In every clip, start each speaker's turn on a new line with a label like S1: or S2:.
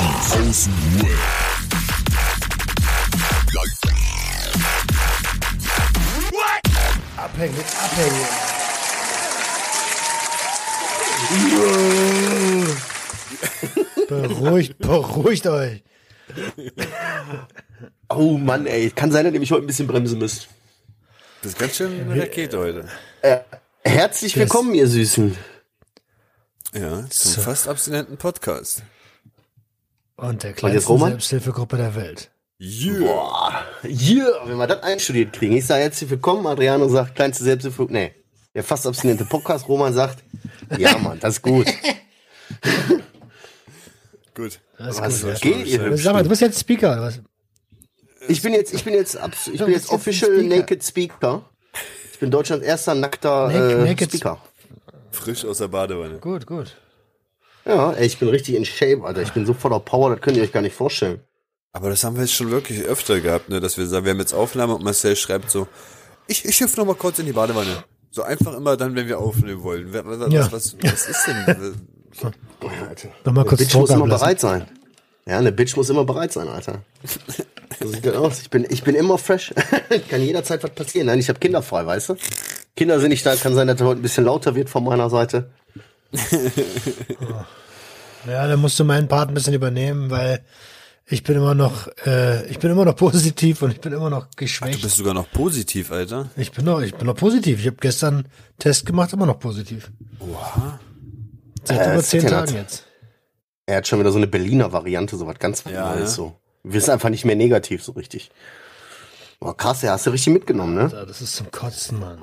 S1: Die Außenruhe.
S2: Abhängen, abhängen. beruhigt, beruhigt euch.
S3: Oh Mann, ey. Kann sein, dass ihr mich heute ein bisschen bremsen müsst.
S4: Das ist ganz schön eine Rakete heute.
S3: Herzlich willkommen, ihr Süßen.
S4: Ja, zum fast abstinenten Podcast.
S2: Und der kleinsten
S3: Roman?
S2: Selbsthilfegruppe der Welt.
S4: Yeah.
S3: Yeah, wenn wir das einstudiert kriegen. Ich sage herzlich willkommen, Adriano sagt kleinste Selbsthilfe. Nee, der fast abstinente Podcast. Roman sagt, ja Mann, das ist gut.
S4: Gut.
S2: Das ist
S3: Was
S2: gut, ja.
S3: geht ihr?
S2: Sag mal, du bist jetzt Speaker. Was?
S3: Ich bin jetzt, ich bin jetzt, abs- ich bin jetzt official
S2: Speaker.
S3: Naked Speaker. Ich bin Deutschlands erster nackter äh,
S2: naked
S3: Speaker.
S4: Frisch aus der Badewanne.
S2: Gut, gut.
S3: Ja, ey, ich bin richtig in Shape, Alter. Ich bin so voller Power, das könnt ihr euch gar nicht vorstellen.
S4: Aber das haben wir jetzt schon wirklich öfter gehabt, ne, dass wir sagen, wir haben jetzt Aufnahme und Marcel schreibt so, ich, ich hüpfe noch mal kurz in die Badewanne. So einfach immer dann, wenn wir aufnehmen wollen. Was, was,
S2: Ja.
S4: was, was ist denn?
S2: Nochmal kurz
S3: Eine Bitch muss immer
S2: ablassen.
S3: bereit sein. Ja, eine Bitch muss immer bereit sein, Alter. So sieht das aus. Ich bin, ich bin immer fresh. kann jederzeit was passieren. Nein, ich habe Kinder frei, weißt du? Kinder sind nicht da. Kann sein, dass das heute ein bisschen lauter wird von meiner Seite.
S2: Ja, dann musst du meinen Part ein bisschen übernehmen, weil ich bin immer noch, äh, ich bin immer noch positiv und ich bin immer noch
S4: Du
S2: geschwächt.
S4: bist sogar noch positiv, Alter.
S2: ich bin noch, ich bin noch positiv. Ich habe gestern einen Test gemacht, immer noch positiv.
S4: Oha.
S2: Seit
S3: Äh,
S2: über zehn. Tagen jetzt.
S3: Er hat schon wieder so eine Berliner Variante, so was ganz
S4: Ja,
S3: Neues
S4: ja.
S3: so. Wir sind einfach nicht mehr negativ so richtig. Boah, krass, ja, hast du richtig mitgenommen, ne?
S2: Ja, das ist zum Kotzen, Mann.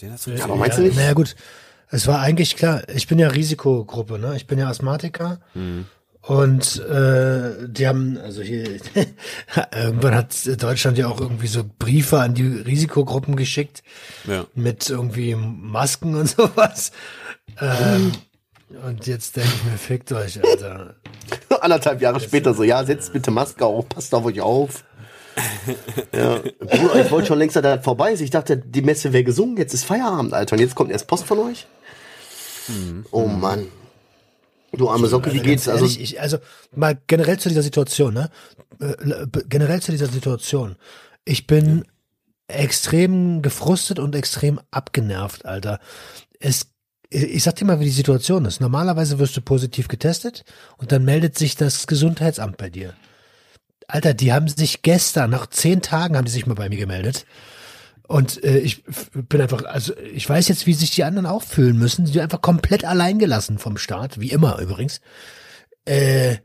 S4: Den hast du
S3: aber meinst du nicht?
S2: Naja, gut. Es war eigentlich klar, ich bin ja Risikogruppe, ne? Ich bin ja Asthmatiker.
S3: Mhm.
S2: Und äh, die haben, also hier, irgendwann hat Deutschland ja auch irgendwie so Briefe an die Risikogruppen geschickt
S4: Ja.
S2: mit irgendwie Masken und sowas. Ähm, und jetzt denke ich mir, fickt euch, Alter.
S3: Anderthalb Jahre später so, ja, setzt bitte Maske auf, passt auf euch auf. ja. Bruder, ich wollte schon längst, dass das vorbei ist. Ich dachte, die Messe wäre gesungen, jetzt ist Feierabend, Alter. Und jetzt kommt erst Post von euch? Oh Mann. Du arme Socke, wie
S2: Also
S3: geht's? Also,
S2: ehrlich, ich, also mal generell zu dieser Situation, ne? Äh, Generell zu dieser Situation. Ich bin extrem gefrustet und extrem abgenervt, Alter. Es, ich sag dir mal, wie die Situation ist. Normalerweise wirst du positiv getestet und dann meldet sich das Gesundheitsamt bei dir. Alter, die haben sich gestern, nach zehn Tagen haben die sich mal bei mir gemeldet. Und äh, ich bin einfach, also ich weiß jetzt, wie sich die anderen auch fühlen müssen. Die sind einfach komplett allein gelassen vom Staat, wie immer übrigens. Äh,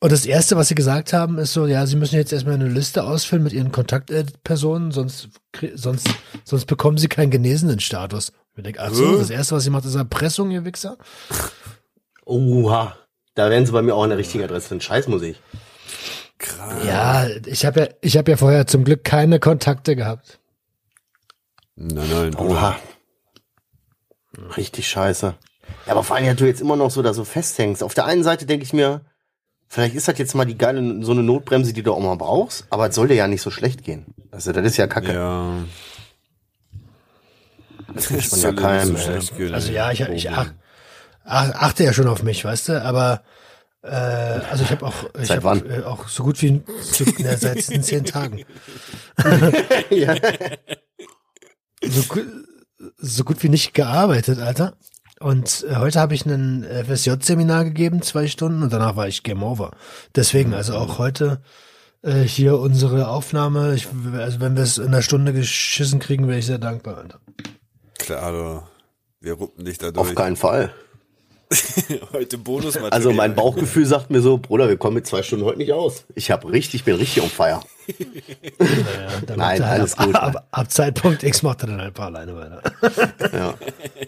S2: und das Erste, was sie gesagt haben, ist so, ja, sie müssen jetzt erstmal eine Liste ausfüllen mit ihren Kontaktpersonen, sonst, sonst, sonst bekommen sie keinen genesenen Status. Ich denke, ach so,
S4: Hä?
S2: das Erste, was sie macht, ist Erpressung, ihr Wichser.
S3: oha. Da wären sie bei mir auch an der richtigen Adresse. Ein Scheißmusik.
S4: Krass.
S2: Ja, ich habe ja, ich habe ja vorher zum Glück keine Kontakte gehabt.
S4: Nein, nein.
S3: Oha. Richtig scheiße. Ja, aber vor allem, ja, du jetzt immer noch so da so festhängst. Auf der einen Seite denke ich mir, vielleicht ist das jetzt mal die geile, so eine Notbremse, die du auch mal brauchst, aber es soll dir ja nicht so schlecht gehen. Also, das ist ja kacke.
S4: Ja.
S3: Das man ja keinem.
S4: so
S3: ey.
S4: schlecht gehen,
S2: Also ja, ich, ich ach, ach, achte ja schon auf mich, weißt du, aber äh, also ich habe auch, ich
S3: Seit
S2: hab,
S3: wann?
S2: äh, auch so gut wie zu, na, seit diesen zehn Tagen.
S3: ja.
S2: So, so gut wie nicht gearbeitet, Alter. Und äh, heute habe ich ein FSJ-Seminar gegeben, zwei Stunden, und danach war ich Game Over. Deswegen, also auch heute äh, hier unsere Aufnahme. Ich, also wenn wir es in einer Stunde geschissen kriegen, wäre ich sehr dankbar, Alter.
S4: Klar, du. Wir ruppen dich da
S3: Auf
S4: durch.
S3: keinen Fall.
S4: Heute Bonusmaterial.
S3: Also mein Bauchgefühl sagt mir so, Bruder, wir kommen mit zwei Stunden heute nicht aus. Ich habe richtig, bin richtig on fire.
S2: Ja,
S3: Nein,
S2: halt
S3: alles
S2: ab,
S3: gut.
S2: Ab, ab Zeitpunkt X macht er dann ein paar alleine weiter.
S3: Ja.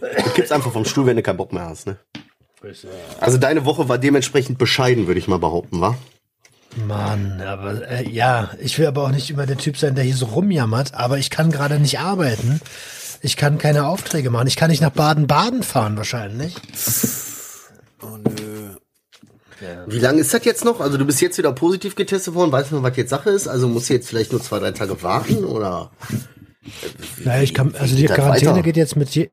S3: Du kippst einfach vom Stuhl, wenn du keinen Bock mehr hast, ne? Also deine Woche war dementsprechend bescheiden, würde ich mal behaupten, wa?
S2: Mann, aber äh, ja, ich will aber auch nicht immer der Typ sein, der hier so rumjammert, aber ich kann gerade nicht arbeiten. Ich kann keine Aufträge machen. Ich kann nicht nach Baden-Baden fahren wahrscheinlich.
S4: Oh nö.
S3: Wie lange ist das jetzt noch? Also du bist jetzt wieder positiv getestet worden, weißt du was jetzt Sache ist? Also musst du jetzt vielleicht nur zwei, drei Tage warten oder?
S2: Naja, ich kann, also die Quarantäne
S3: weiter?
S2: geht jetzt mit je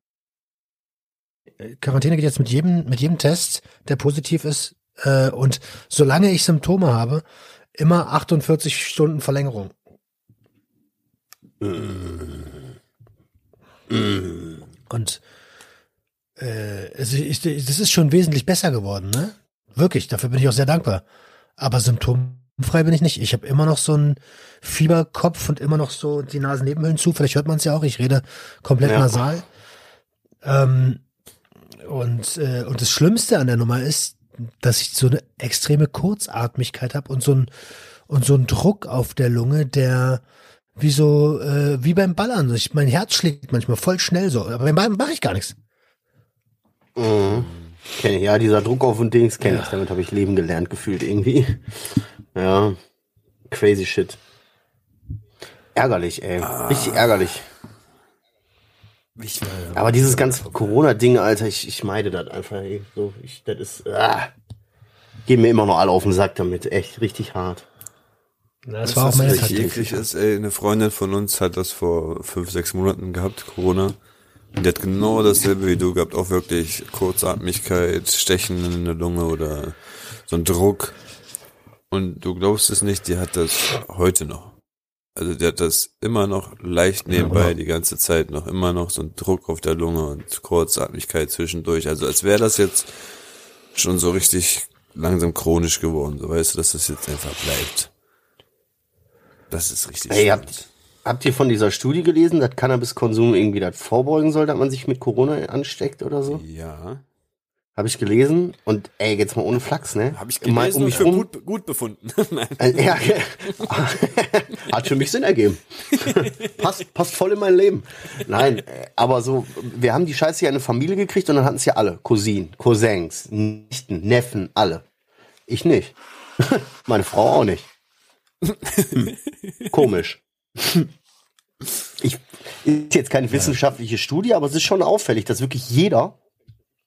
S2: Quarantäne geht jetzt mit jedem, mit jedem Test, der positiv ist, Äh, und solange ich Symptome habe, immer 48 Stunden Verlängerung. Und äh, also ich, das ist schon wesentlich besser geworden, ne? Wirklich, dafür bin ich auch sehr dankbar. Aber symptomfrei bin ich nicht. Ich habe immer noch so einen Fieberkopf und immer noch so die Nasennebenhöhlen zu. Vielleicht hört man es ja auch. Ich rede komplett
S3: Ja.
S2: nasal. Ähm, und, äh, und das Schlimmste an der Nummer ist, dass ich so eine extreme Kurzatmigkeit habe und so ein und so ein Druck auf der Lunge, der wie so äh, wie beim Ballern. Ich, mein Herz schlägt manchmal voll schnell so, aber beim Ballern mache ich gar nichts.
S3: Mhm. Kenn ich, ja, dieser Druck auf und Dings kenne ich. Damit habe ich Leben gelernt gefühlt irgendwie. Ja. Crazy shit. Ärgerlich, ey. Richtig ärgerlich.
S4: Ich,
S3: Aber dieses ganze Corona-Ding, Alter, ich, ich meide das einfach. Ey. So, ich, das ist. Ah. Gehen mir immer noch alle auf den Sack damit. Echt richtig hart.
S2: Na, das
S4: Weißt
S2: war auch meine Taktik.
S4: eklig ist, ey, eine Freundin von uns hat das vor fünf, sechs Monaten gehabt, Corona. Die hat genau dasselbe wie du gehabt, auch wirklich Kurzatmigkeit, Stechen in der Lunge oder so ein Druck. Und du glaubst es nicht, die hat das heute noch. Also die hat das immer noch leicht nebenbei, die ganze Zeit noch, immer noch so ein Druck auf der Lunge und Kurzatmigkeit zwischendurch. Also als wäre das jetzt schon so richtig langsam chronisch geworden. So weißt du, dass das jetzt einfach bleibt. Das ist richtig
S3: Ey,
S4: spannend.
S3: habt, habt ihr von dieser Studie gelesen, dass Cannabiskonsum irgendwie das vorbeugen soll, dass man sich mit Corona ansteckt oder so?
S4: Ja.
S3: Habe ich gelesen. Und ey, jetzt mal ohne Flachs, ne?
S4: Habe ich
S3: Mal
S4: gelesen
S3: um
S4: und
S3: mich
S4: für gut, gut befunden.
S3: Äh, Ja, hat für mich Sinn ergeben. passt, passt voll in mein Leben. Nein, äh, aber so, wir haben die Scheiße hier in eine Familie gekriegt und dann hatten es ja alle. Cousinen, Cousins, Nichten, Neffen, alle. Ich nicht. Meine Frau auch nicht. Hm. Komisch. Ich, ist jetzt keine wissenschaftliche Studie, aber es ist schon auffällig, dass wirklich jeder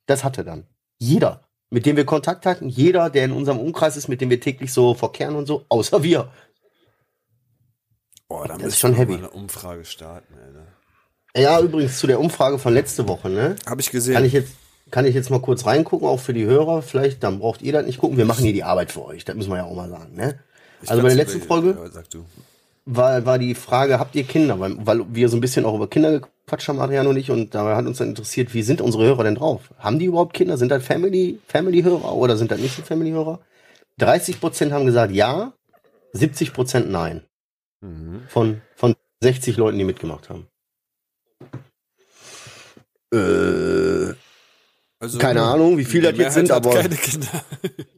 S3: das hatte dann. Jeder, mit dem wir Kontakt hatten, jeder, der in unserem Umkreis ist, mit dem wir täglich so verkehren und so, außer wir.
S4: Boah, da
S3: ist
S4: müssen
S3: schon heavy.
S4: mal eine Umfrage starten, Alter.
S3: Ja, übrigens zu der Umfrage von letzte Woche, ne?
S4: Habe ich gesehen.
S3: Kann ich jetzt, kann ich jetzt mal kurz reingucken, auch für die Hörer, vielleicht, dann braucht ihr das nicht gucken. Wir machen hier die Arbeit für euch, das müssen wir ja auch mal sagen, ne?
S4: Ich
S3: Also bei der letzten Folge
S4: Ja, sag du.
S3: War, war die Frage, habt ihr Kinder? Weil, weil wir so ein bisschen auch über Kinder gequatscht haben, Adrian und ich, und da hat uns dann interessiert, wie sind unsere Hörer denn drauf? Haben die überhaupt Kinder? Sind das Family, Family-Hörer oder sind das nicht so Family-Hörer? 30 Prozent haben gesagt ja, 70 Prozent nein.
S4: Mhm.
S3: Von, von 60 Leuten, die mitgemacht haben. Äh,
S4: Also,
S3: keine Ahnung, wie viel das jetzt sind,
S4: hat
S3: aber
S4: keine Kinder.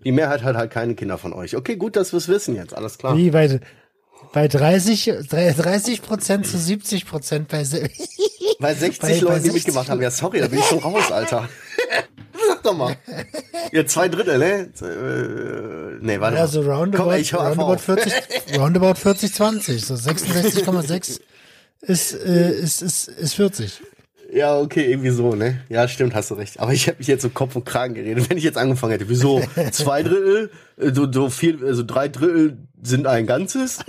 S3: die Mehrheit hat halt keine Kinder von euch. Okay, gut, dass wir es wissen jetzt, alles klar.
S2: Wie bei, bei 30, 30 Prozent zu 70 Prozent bei,
S3: Bei 60
S2: Bei- bei
S3: Leuten, die
S2: 60
S3: mitgemacht haben. Ja, sorry, da bin ich schon raus, Alter. Sag doch mal. Ja, zwei Drittel, ne? Nee, warte
S2: ja, so
S3: mal.
S2: roundabout,
S3: Komm, einfach
S2: roundabout
S3: auf.
S2: 40, roundabout 40, 20, so 66,6 ist, äh, ist, ist, ist 40.
S3: Ja, okay, irgendwie so, ne? Ja, stimmt, hast du recht. Aber ich habe mich jetzt so Kopf und Kragen geredet, wenn ich jetzt angefangen hätte. Wieso? Zwei Drittel, äh, so, so viel, also drei Drittel sind ein Ganzes.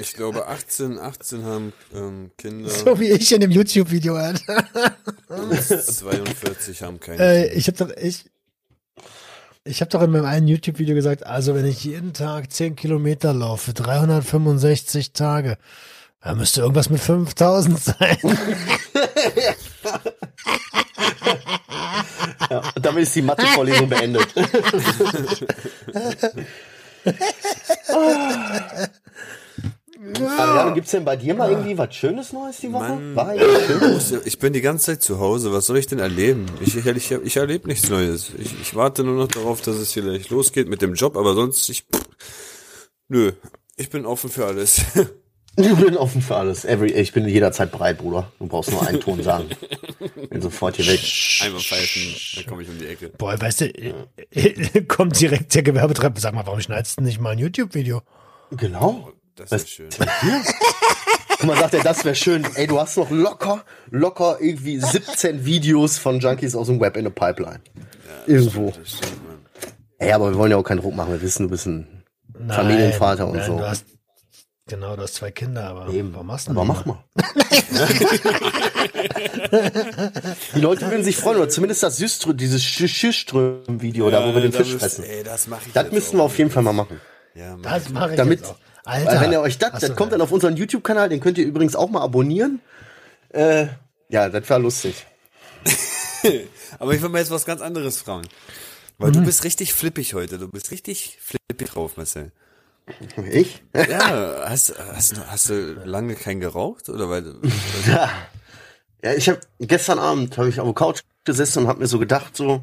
S4: Ich glaube, 18, 18 haben ähm, Kinder,
S2: So wie ich in dem YouTube-Video, Alter.
S4: 42 haben keine
S2: Äh,
S4: Kinder.
S2: ich habe doch, ich, ich habe doch in meinem einen YouTube-Video gesagt, also wenn ich jeden Tag 10 Kilometer laufe, 365 Tage, da müsste irgendwas mit 5000 sein.
S3: Ja, und damit ist die Mathe-Vorlesung beendet. Adriano, gibt's denn bei dir mal irgendwie was Schönes Neues die Woche?
S4: Mann.
S3: War schön?
S4: Ich bin die ganze Zeit zu Hause. Was soll ich denn erleben? Ich, ich, ich, ich erlebe nichts Neues. Ich, ich warte nur noch darauf, dass es vielleicht losgeht mit dem Job, aber sonst, ich, pff, nö, ich bin offen für alles.
S3: Ich bin offen für alles. Every, ich bin jederzeit bereit, Bruder. Du brauchst nur einen Ton sagen. Bin sofort hier weg.
S4: Einmal pfeifen, dann komme ich um die Ecke.
S2: Boah, weißt du, äh, kommt direkt der Gewerbetreibender, sag mal, warum schneidest du nicht mal ein YouTube-Video?
S3: Genau.
S4: Das ist schön.
S3: Guck mal, sagt er, das wäre schön. Ey, du hast noch locker, locker irgendwie 17 Videos von Junkies aus dem Web in der Pipeline. Irgendwo.
S4: Das stimmt, Mann.
S3: Ey, aber wir wollen ja auch keinen Druck machen. Wir wissen, du bist ein Familienvater und
S2: nein,
S3: so.
S2: Du hast, genau, du hast zwei Kinder, aber
S3: Eben.
S2: warum machst du
S3: Aber mach mal. Die Leute würden sich freuen, oder zumindest das Süström, dieses Schüström-Video, da wo wir den Fisch fressen.
S4: Ey, das mach ich
S3: Das
S4: jetzt
S3: müssten wir auf jeden Fall mal machen.
S4: Ja, Mann.
S2: Das mache ich
S3: Damit-
S2: jetzt auch. Alter.
S3: wenn ihr euch das, das kommt dann auf unseren YouTube-Kanal, den könnt ihr übrigens auch mal abonnieren. Äh, ja, das war lustig.
S4: Aber ich will mir jetzt was ganz anderes fragen. Weil
S3: Mhm.
S4: du bist richtig flippig heute. Du bist richtig flippig drauf, Marcel.
S3: Ich?
S4: Ja, hast, hast, du- hast du lange kein geraucht? Oder weil du,
S3: Ja, ich habe gestern Abend habe ich auf der Couch gesessen und habe mir so gedacht, so,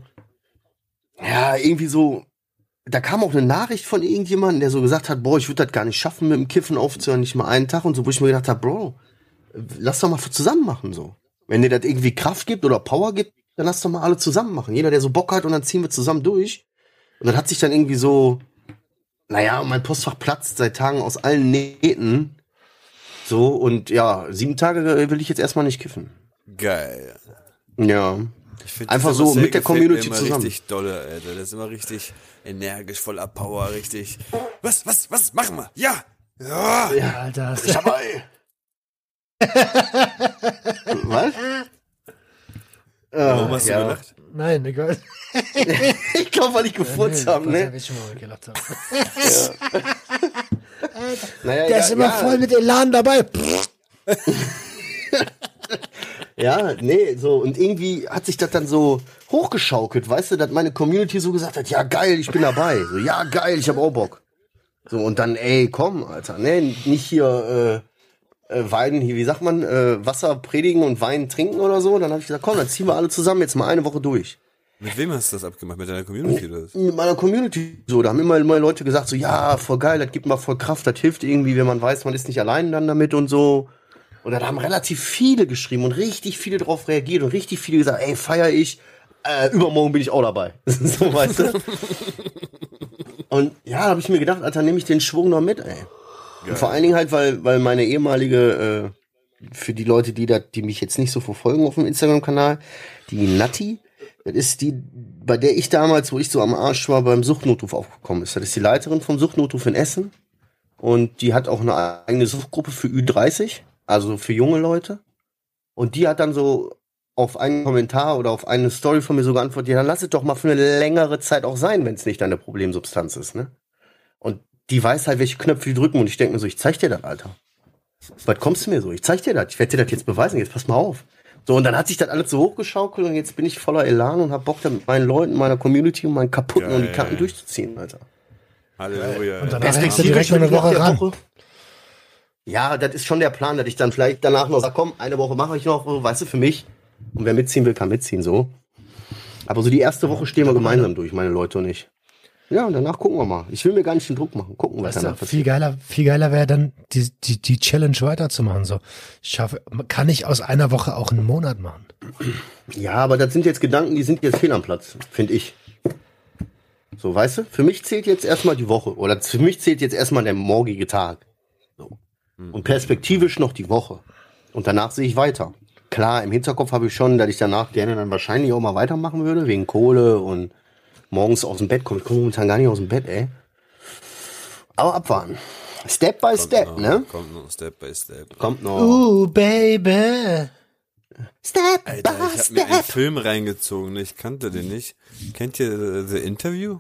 S3: ja, irgendwie so, da kam auch eine Nachricht von irgendjemandem, der so gesagt hat, boah, ich würde das gar nicht schaffen, mit dem Kiffen aufzuhören, nicht mal einen Tag und so, wo ich mir gedacht habe, Bro, lass doch mal zusammen machen, so. Wenn dir das irgendwie Kraft gibt oder Power gibt, dann lass doch mal alle zusammen machen. Jeder, der so Bock hat und dann ziehen wir zusammen durch. Und dann hat sich dann irgendwie so, naja, mein Postfach platzt seit Tagen aus allen Nähten. So, und ja, sieben Tage will ich jetzt erstmal nicht kiffen.
S4: geil.
S3: Ja.
S4: Ich find,
S3: Einfach so mit der Community
S4: immer
S3: zusammen.
S4: richtig dolle, Alter. Der ist immer richtig energisch, voller Power, richtig. Was, was, was, machen wir? Ja! Ja!
S2: Alter.
S3: Dabei. Was?
S4: Warum hast
S3: ja.
S4: du gelacht?
S2: Nein, egal.
S3: Ich glaube, weil ich gefurzt habe,
S2: weiß ja,
S3: ne?
S2: wie ich schon mal gelacht habe.
S3: Naja,
S2: Der
S3: ja,
S2: ist immer
S3: ja,
S2: voll mit Elan dabei.
S3: Ja, nee, so. Und irgendwie hat sich das dann so hochgeschaukelt, weißt du, dass meine Community so gesagt hat, ja geil, ich bin dabei. So, ja geil, ich hab auch Bock. So, und dann, ey, komm, Alter, ne, nicht hier, äh, äh, Wein, hier, wie sagt man, äh, Wasser predigen und Wein trinken oder so. Dann habe ich gesagt, komm, dann ziehen wir alle zusammen jetzt mal eine Woche durch.
S4: Mit wem hast du das abgemacht? Mit deiner Community oder was?
S3: mit meiner Community so, da haben immer, immer Leute gesagt so, ja, voll geil, das gibt mal voll Kraft, das hilft irgendwie, wenn man weiß, man ist nicht allein dann damit und so. Und dann haben relativ viele geschrieben und richtig viele drauf reagiert und richtig viele gesagt, ey, feier ich, äh, übermorgen bin ich auch dabei. so, weißt du? Und ja, da habe ich mir gedacht, Alter, nehme ich den Schwung noch mit, ey. Und vor allen Dingen halt, weil, weil meine ehemalige, äh, für die Leute, die da, die mich jetzt nicht so verfolgen auf dem Instagram-Kanal, die Natti, das ist die, bei der ich damals, wo ich so am Arsch war, beim Suchtnotruf aufgekommen ist. Das ist die Leiterin vom Suchtnotruf in Essen. Und die hat auch eine eigene Suchtgruppe für Ü30, also für junge Leute. Und die hat dann so auf einen Kommentar oder auf eine Story von mir so geantwortet, ja, dann lass es doch mal für eine längere Zeit auch sein, wenn es nicht deine Problemsubstanz ist, ne? Die weiß halt, welche Knöpfe die drücken und ich denke mir so, ich zeig dir das, Alter. Was kommst du mir so? Ich zeig dir das, ich werde dir das jetzt beweisen, jetzt pass mal auf. So, und dann hat sich das alles so hochgeschaukelt und jetzt bin ich voller Elan und hab Bock, da mit meinen Leuten, meiner Community und meinen kaputten und die. Karten durchzuziehen, Alter.
S4: Halleluja.
S2: Und dann hängst du direkt noch eine Woche ran.
S3: Ja, das ist schon der Plan, dass ich dann vielleicht danach noch sage, komm, eine Woche mache ich noch, weißt du, für mich. Und wer mitziehen will, kann mitziehen, so. Aber so die erste Woche stehen wir gemeinsam durch, meine Leute und ich. Ja, und danach gucken wir mal. Ich will mir gar nicht den Druck machen. Gucken, was
S2: Weißt
S3: danach
S2: du, viel
S3: passiert.
S2: geiler, viel geiler wäre dann, die, die, die Challenge weiterzumachen. So, ich schaffe, kann ich aus einer Woche auch einen Monat machen?
S3: Ja, aber das sind jetzt Gedanken, die sind jetzt fehl am Platz, finde ich. So, weißt du? Für mich zählt jetzt erstmal die Woche. Oder für mich zählt jetzt erstmal der morgige Tag. So. Und perspektivisch noch die Woche. Und danach sehe ich weiter. Klar, im Hinterkopf habe ich schon, dass ich danach gerne dann wahrscheinlich auch mal weitermachen würde, wegen Kohle und morgens aus dem Bett kommen. Ich komme momentan gar nicht aus dem Bett, ey. Aber abwarten. Step by
S4: Kommt
S3: step,
S4: noch,
S3: ne?
S4: Kommt noch Step by Step.
S3: Kommt noch.
S2: Uh, Baby.
S3: Step
S4: Alter, ich habe mir einen Film reingezogen, ich kannte den nicht. Kennt ihr The Interview?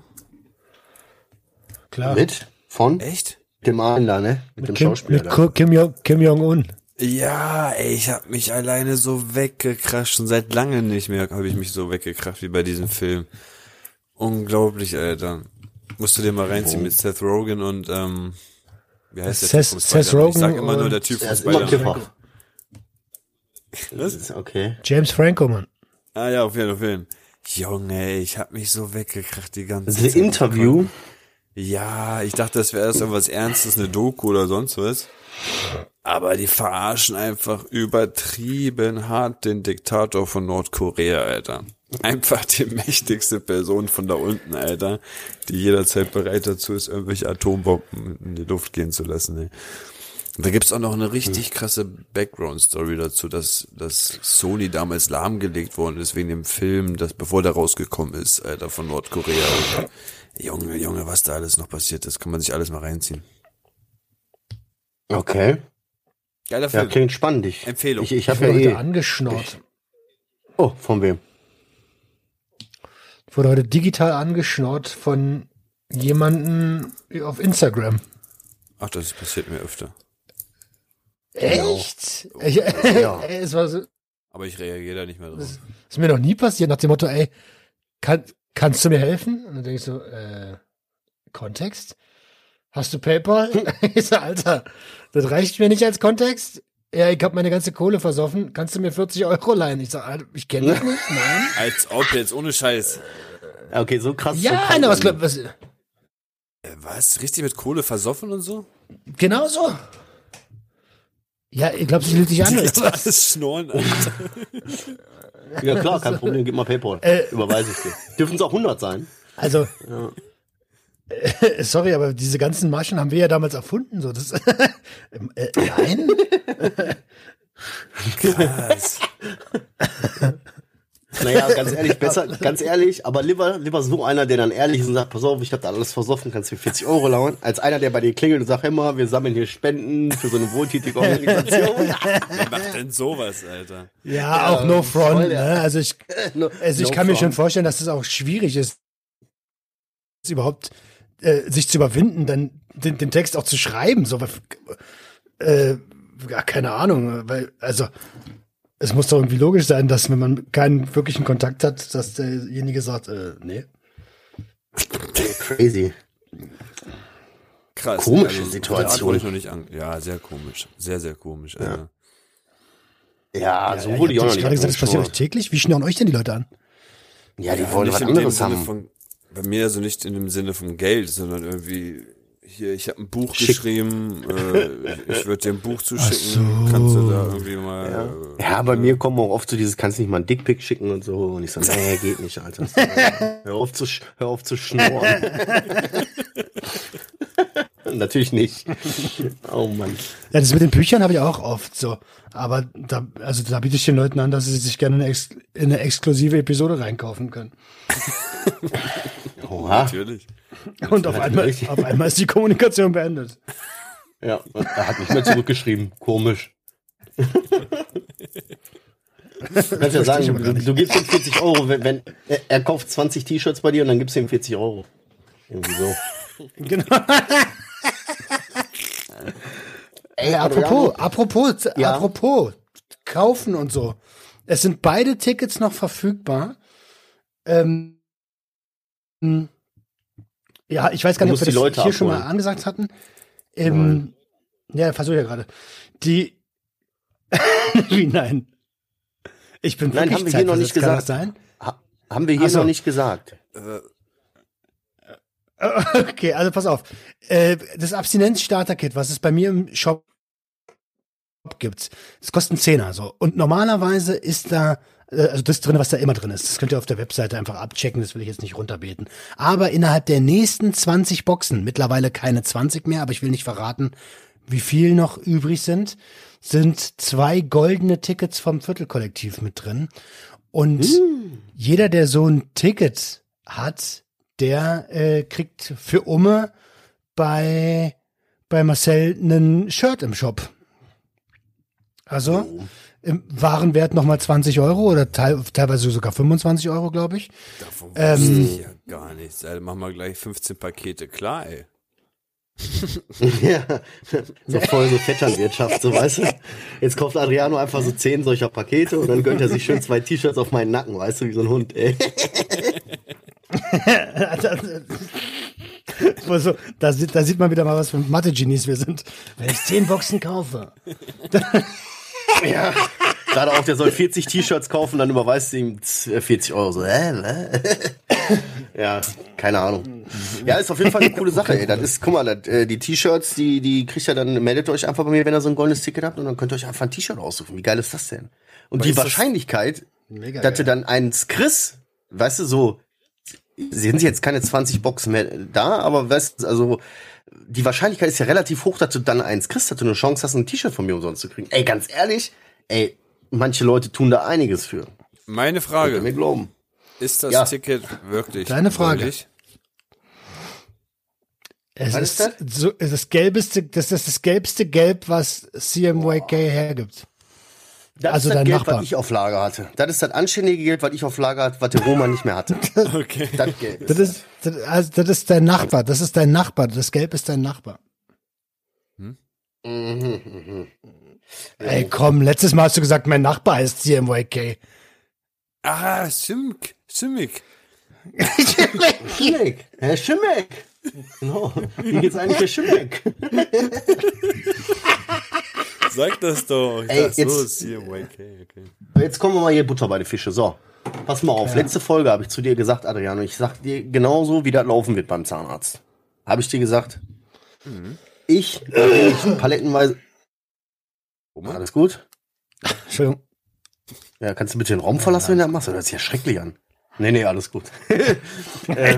S2: Klar.
S3: Mit? Von?
S4: Echt?
S3: Dem einen da, ne? Mit, dem
S2: Kim,
S3: Schauspieler
S2: mit
S3: da.
S2: Kim Jong, Kim Jong-un.
S4: Ja, ey, ich habe mich alleine so weggekrascht. Schon seit langem nicht mehr habe ich mich so weggekrascht wie bei diesem Film. Unglaublich, Alter. Musst du dir mal reinziehen mit Seth Rogen und ähm, wie heißt der
S2: Seth-
S4: Typ vom
S2: Seth
S4: Spider-Man? Ich sag
S2: Rogen
S4: immer nur der Typ
S3: Er
S4: von
S3: ist immer
S4: Spider-Man.
S3: Kiffer.
S4: Was?
S3: Okay.
S2: James Franco, Mann.
S4: Ah ja, auf jeden Fall. Junge, ey, ich hab mich so weggekracht die ganze
S3: The
S4: Zeit.
S3: Interview.
S4: Ja, ich dachte, das wäre erst irgendwas Ernstes, eine Doku oder sonst was. Aber die verarschen einfach übertrieben hart den Diktator von Nordkorea, Alter. Einfach die mächtigste Person von da unten, Alter, die jederzeit bereit dazu ist, irgendwelche Atombomben in die Luft gehen zu lassen, ey. Und da gibt's auch noch eine richtig krasse Background-Story dazu, dass, dass Sony damals lahmgelegt worden ist wegen dem Film, das bevor der rausgekommen ist, Alter, von Nordkorea. Und, Junge, Junge, was da alles noch passiert ist, kann man sich alles mal reinziehen.
S3: Okay.
S4: Geiler
S3: Ja,
S4: Film.
S3: klingt spannend. Ich,
S4: Empfehlung.
S3: Ich, ich
S2: Ich
S3: habe ja
S2: heute
S3: eh.
S2: angeschnort.
S3: Oh, von wem?
S2: Ich wurde heute digital angeschnort von jemandem auf Instagram.
S4: Ach, das passiert mir öfter.
S2: Echt? Ich,
S3: Ja.
S2: es war so,
S4: Aber ich reagiere da nicht mehr drauf.
S2: ist mir noch nie passiert, nach dem Motto, ey, kann, kannst du mir helfen? Und dann denke ich so, äh, Kontext? Hast du PayPal? ich so, Alter, das reicht mir nicht als Kontext. Ja, ich habe meine ganze Kohle versoffen. Kannst du mir 40 Euro leihen? Ich so, Alter, ich kenne dich nicht, nein.
S4: Als ob jetzt, ohne Scheiß.
S3: Okay, so krass. so
S2: Ja,
S3: krass.
S2: na, was, glaub- was,
S4: Äh, was? Richtig mit Kohle versoffen und so?
S2: genau so. Ja, ich glaube, sie lügt dich an.
S4: Das
S2: was?
S4: alles Schnorren, Alter.
S3: Ja klar, kein Problem, gib mal Paypal.
S2: Äh.
S3: Überweise ich dir. Dürfen es auch 100 sein?
S2: Also,
S3: Ja.
S2: Äh, sorry, aber diese ganzen Maschen haben wir ja damals erfunden. So, das, äh, nein?
S4: Krass.
S3: Naja, ganz ehrlich, besser, ganz ehrlich, aber lieber, lieber so einer, der dann ehrlich ist und sagt, pass auf, ich hab da alles versoffen, kannst du mir 40 Euro lauern, als einer, der bei dir klingelt und sagt, hör mal, wir sammeln hier Spenden für so eine wohltätige Organisation.
S4: Wer macht denn sowas, Alter?
S2: Ja, auch no front.
S3: voll,
S2: Ne?
S3: ja.
S2: Also ich,
S3: No-
S2: also ich
S3: no
S2: kann mir schon
S3: front.
S2: vorstellen, dass es auch schwierig ist, überhaupt äh, sich zu überwinden, dann den, den Text auch zu schreiben. So, äh, ja, keine Ahnung, weil also es muss doch irgendwie logisch sein, dass wenn man keinen wirklichen Kontakt hat, dass derjenige sagt, äh, nee.
S3: Crazy.
S4: Krass.
S3: Komische
S4: also,
S3: Situation.
S4: ich noch nicht an. Ja, sehr komisch. Sehr, sehr komisch, Alter.
S3: Ja, so
S2: ja,
S3: wurde ich auch noch
S2: gerade gesagt, das passiert euch täglich. Wie schnorren euch denn die Leute an?
S3: Ja, die
S4: Ja,
S3: wollen
S4: nicht
S3: was anderes haben.
S4: Von, bei mir also nicht in dem Sinne von Geld, sondern irgendwie hier, ich habe ein Buch
S3: Schick.
S4: geschrieben, äh, ich würde dir ein Buch zuschicken,
S2: so.
S4: kannst du da irgendwie mal äh,
S3: Ja, bei mir kommen auch oft so dieses, kannst nicht mal einen Dickpick schicken und so. Und ich so, nee, geht nicht, Alter. hör auf zu, hör auf zu schnorren. Natürlich nicht. Oh Mann.
S2: Ja, das mit den Büchern habe ich auch oft so. Aber da, also da biete ich den Leuten an, dass sie sich gerne eine, ex in eine exklusive Episode reinkaufen können.
S3: Oha.
S4: natürlich.
S2: Und auf einmal, auf einmal ist die Kommunikation beendet.
S3: Ja, er hat nicht mehr zurückgeschrieben. Komisch. Du kannst ja sagen, du, du gibst ihm 40 Euro, wenn, wenn er, er kauft 20 T-Shirts bei dir und dann gibst du ihm 40 Euro. Irgendwie so.
S2: Genau.
S3: Ey,
S2: Apropos, apropos,
S3: Ja.
S2: apropos, kaufen und so. Es sind beide Tickets noch verfügbar. Ähm, hm. Ja, ich weiß gar nicht, ob wir
S3: die
S2: das
S3: Leute
S2: hier schon mal
S3: abholen.
S2: angesagt hatten. Ähm, ja, versuche ja gerade. Die, wie nein? Ich bin
S3: Nein,
S2: wirklich
S3: haben wir hier noch nicht gesagt.
S2: sein?
S3: Ha, haben wir hier
S2: Ach so.
S3: noch nicht gesagt.
S4: Äh,
S2: Okay, also pass auf. Äh, das Abstinenz-Starter-Kit, was es bei mir im Shop gibt, das kostet einen Zehner so. Und normalerweise ist da, also das drin, was da immer drin ist. Das könnt ihr auf der Webseite einfach abchecken, das will ich jetzt nicht runterbeten. Aber innerhalb der nächsten 20 Boxen, mittlerweile keine 20 mehr, aber ich will nicht verraten, wie viel noch übrig sind, sind zwei goldene Tickets vom Viertelkollektiv mit drin. Und jeder, der so ein Ticket hat, der äh, kriegt für Umme bei, bei Marcel einen Shirt im Shop. Also im Warenwert nochmal 20 Euro oder teil, teilweise sogar 25 Euro, glaube ich.
S4: davon
S2: Ähm,
S4: ich ja gar nichts. Alter, machen wir gleich 15 Pakete, klar, ey.
S3: Ja, so voll so Vetternwirtschaft, so weißt du. Jetzt kauft Adriano einfach so zehn solcher Pakete und dann gönnt er sich schön zwei T-Shirts auf meinen Nacken, weißt du, wie so ein Hund, ey.
S2: also, da, sieht- da sieht man wieder mal, was für Mathe-Genies wir sind. Wenn ich 10 Boxen kaufe.
S3: Ja. Gerade auch, der soll 40 T-Shirts kaufen, dann überweist du ihm 40 Euro. So, äh, äh. Ja, keine Ahnung. Ja, ist auf jeden Fall eine coole Sache, ey. Das ist, guck mal, das, äh, die T-Shirts, die, die kriegt ihr dann, meldet euch einfach bei mir, wenn ihr so ein goldenes Ticket habt und dann könnt ihr euch einfach ein T-Shirt aussuchen. Wie geil ist das denn? Und die
S4: das-
S3: Wahrscheinlichkeit,
S2: Mega
S3: dass du dann eins kriegst, weißt du, so, sind jetzt keine 20 Boxen mehr da, aber weißt du, also, die Wahrscheinlichkeit ist ja relativ hoch, dass du dann eins kriegst, dass du eine Chance hast, ein T-Shirt von mir umsonst zu kriegen. Ey, ganz ehrlich, ey, manche Leute tun da einiges für.
S4: Meine Frage,
S3: mir glauben.
S4: ist das
S3: Ja.
S4: Ticket wirklich
S2: Deine Frage.
S4: gültig?
S2: Es
S3: Was
S2: ist,
S3: ist
S2: so, es ist das gelbeste, das ist das gelbste Gelb, was CMYK hergibt.
S3: Das
S2: Also
S3: ist das
S2: dein
S3: Geld,
S2: Nachbar.
S3: was ich auf Lager hatte. Das ist das anständige Geld, was ich auf Lager hatte, was der Roman nicht mehr hatte.
S4: Okay.
S3: Das Geld.
S2: Das ist, das, also das ist dein Nachbar, das ist dein Nachbar, das Gelb ist dein Nachbar.
S3: Mhm, mhm.
S2: Ey, komm, letztes Mal hast du gesagt, mein Nachbar heißt CMYK.
S4: Ah, Simk. Simik.
S3: Schimmeck. Herr Schimmeck. Genau. Wie geht's eigentlich Herr Schimmeck?
S4: Sag das doch. Ich
S3: Ey,
S4: so,
S3: jetzt-
S4: CMYK, okay.
S3: Jetzt kommen wir mal hier Butter bei den Fische. So. Pass mal auf. Letzte Folge habe ich zu dir gesagt, Adriano. Ich sag dir genauso, wie das laufen wird beim Zahnarzt. Habe ich dir gesagt? Ich, äh, ich palettenweise.
S4: Roman?
S3: Alles gut?
S2: Entschuldigung.
S3: Ja, kannst du bitte den Raum verlassen, wenn du das machst? Das hört sich ja schrecklich an. Nee, nee, alles gut. äh,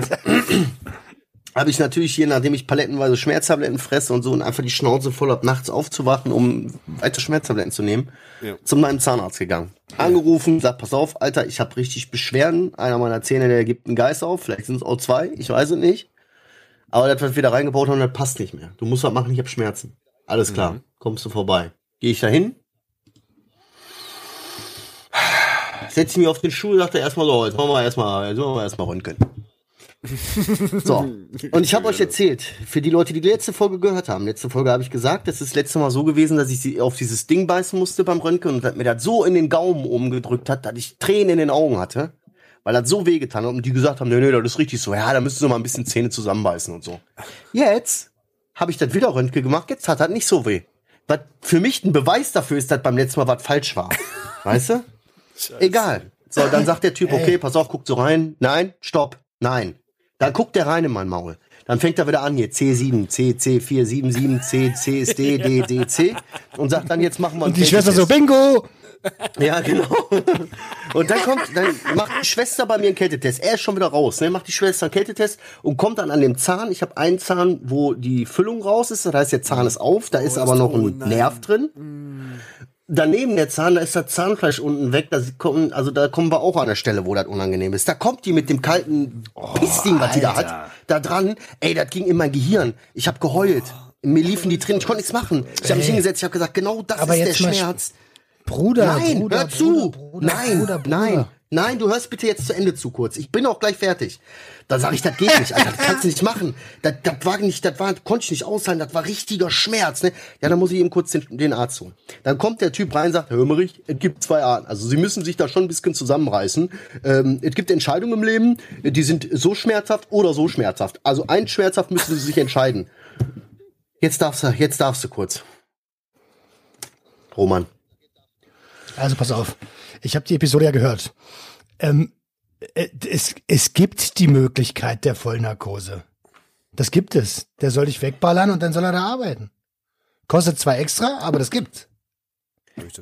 S3: habe ich natürlich hier, nachdem ich palettenweise Schmerztabletten fresse und so und einfach die Schnauze voll hab, nachts aufzuwachen, um weiter Schmerztabletten zu nehmen,
S4: Ja.
S3: zum meinem Zahnarzt gegangen. Angerufen, sagt, pass auf, Alter, ich habe richtig Beschwerden. Einer meiner Zähne, der gibt einen Geist auf, vielleicht sind es auch zwei, ich weiß es nicht. Aber das, was wir da reingebaut haben, das passt nicht mehr. Du musst was machen, ich habe Schmerzen. Alles klar, kommst du vorbei. Gehe ich da hin, setze mich auf den Stuhl, dachte erstmal so, jetzt machen wir erstmal, jetzt machen wir erstmal Röntgen. so. Und ich habe euch erzählt, für die Leute, die die letzte Folge gehört haben, letzte Folge habe ich gesagt, das ist das letzte Mal so gewesen, dass ich sie auf dieses Ding beißen musste beim Röntgen und mir das so in den Gaumen umgedrückt hat, dass ich Tränen in den Augen hatte, weil das so wehgetan hat und die gesagt haben, nee, nee, das ist richtig so, ja, da müssten sie mal ein bisschen Zähne zusammenbeißen und so. Jetzt habe ich das wieder Röntgen gemacht, jetzt hat das nicht so weh. Was für mich ein Beweis dafür ist, dass beim letzten Mal was falsch war. Weißt du? Egal. So, dann sagt der Typ, okay, pass auf, guck so rein. Nein, stopp, nein. Dann guckt der rein in mein Maul. Dann fängt er wieder an, hier C7, C, C4, 7, 7, C, C D, D, D, C. Und sagt dann, jetzt machen wir einen
S2: Und die Schwester so. Bingo!
S3: Ja, genau. Und dann kommt, dann macht die Schwester bei mir einen Kältetest. Er ist schon wieder raus, ne? Macht die Schwester einen Kältetest und kommt dann an dem Zahn. Ich habe einen Zahn, wo die Füllung raus ist. Das heißt, der Zahn ist auf, da ist aber noch ein Nerv drin. Daneben der Zahn, da ist das Zahnfleisch unten weg. Da kommen, also da kommen wir auch an der Stelle, wo das unangenehm ist. Da kommt die mit dem kalten Pissding, was die da hat, da dran. Ey, das ging in mein Gehirn. Ich habe geheult. Mir liefen die Tränen. Ich konnte nichts machen. Ich habe mich hingesetzt. Ich habe gesagt, genau das
S2: Aber
S3: ist der Schmerz.
S2: Bruder,
S3: Nein,
S2: Bruder,
S3: hör zu.
S2: Bruder, Bruder,
S3: nein,
S2: Bruder, Bruder.
S3: nein, nein, du hörst bitte jetzt zu Ende zu kurz. Ich bin auch gleich fertig. Da sage ich, das geht nicht, Alter, das kannst du nicht machen. Das, das war nicht, das war, konnte ich nicht aushalten, das war richtiger Schmerz. Ne? Ja, dann muss ich eben kurz den, den Arzt holen. Dann kommt der Typ rein und sagt, Herr Hömerich, es gibt zwei Arten. Also Sie müssen sich da schon ein bisschen zusammenreißen. Ähm, es gibt Entscheidungen im Leben, die sind so schmerzhaft oder so schmerzhaft. Also ein schmerzhaft müssen Sie sich entscheiden. Jetzt darfst du, jetzt darfst du kurz. Roman.
S2: Also pass auf, ich habe die Episode ja gehört. Ähm, äh, es, es gibt die Möglichkeit der Vollnarkose. Das gibt es. Der soll dich wegballern und dann soll er da arbeiten. Kostet zwar extra, aber das gibt's.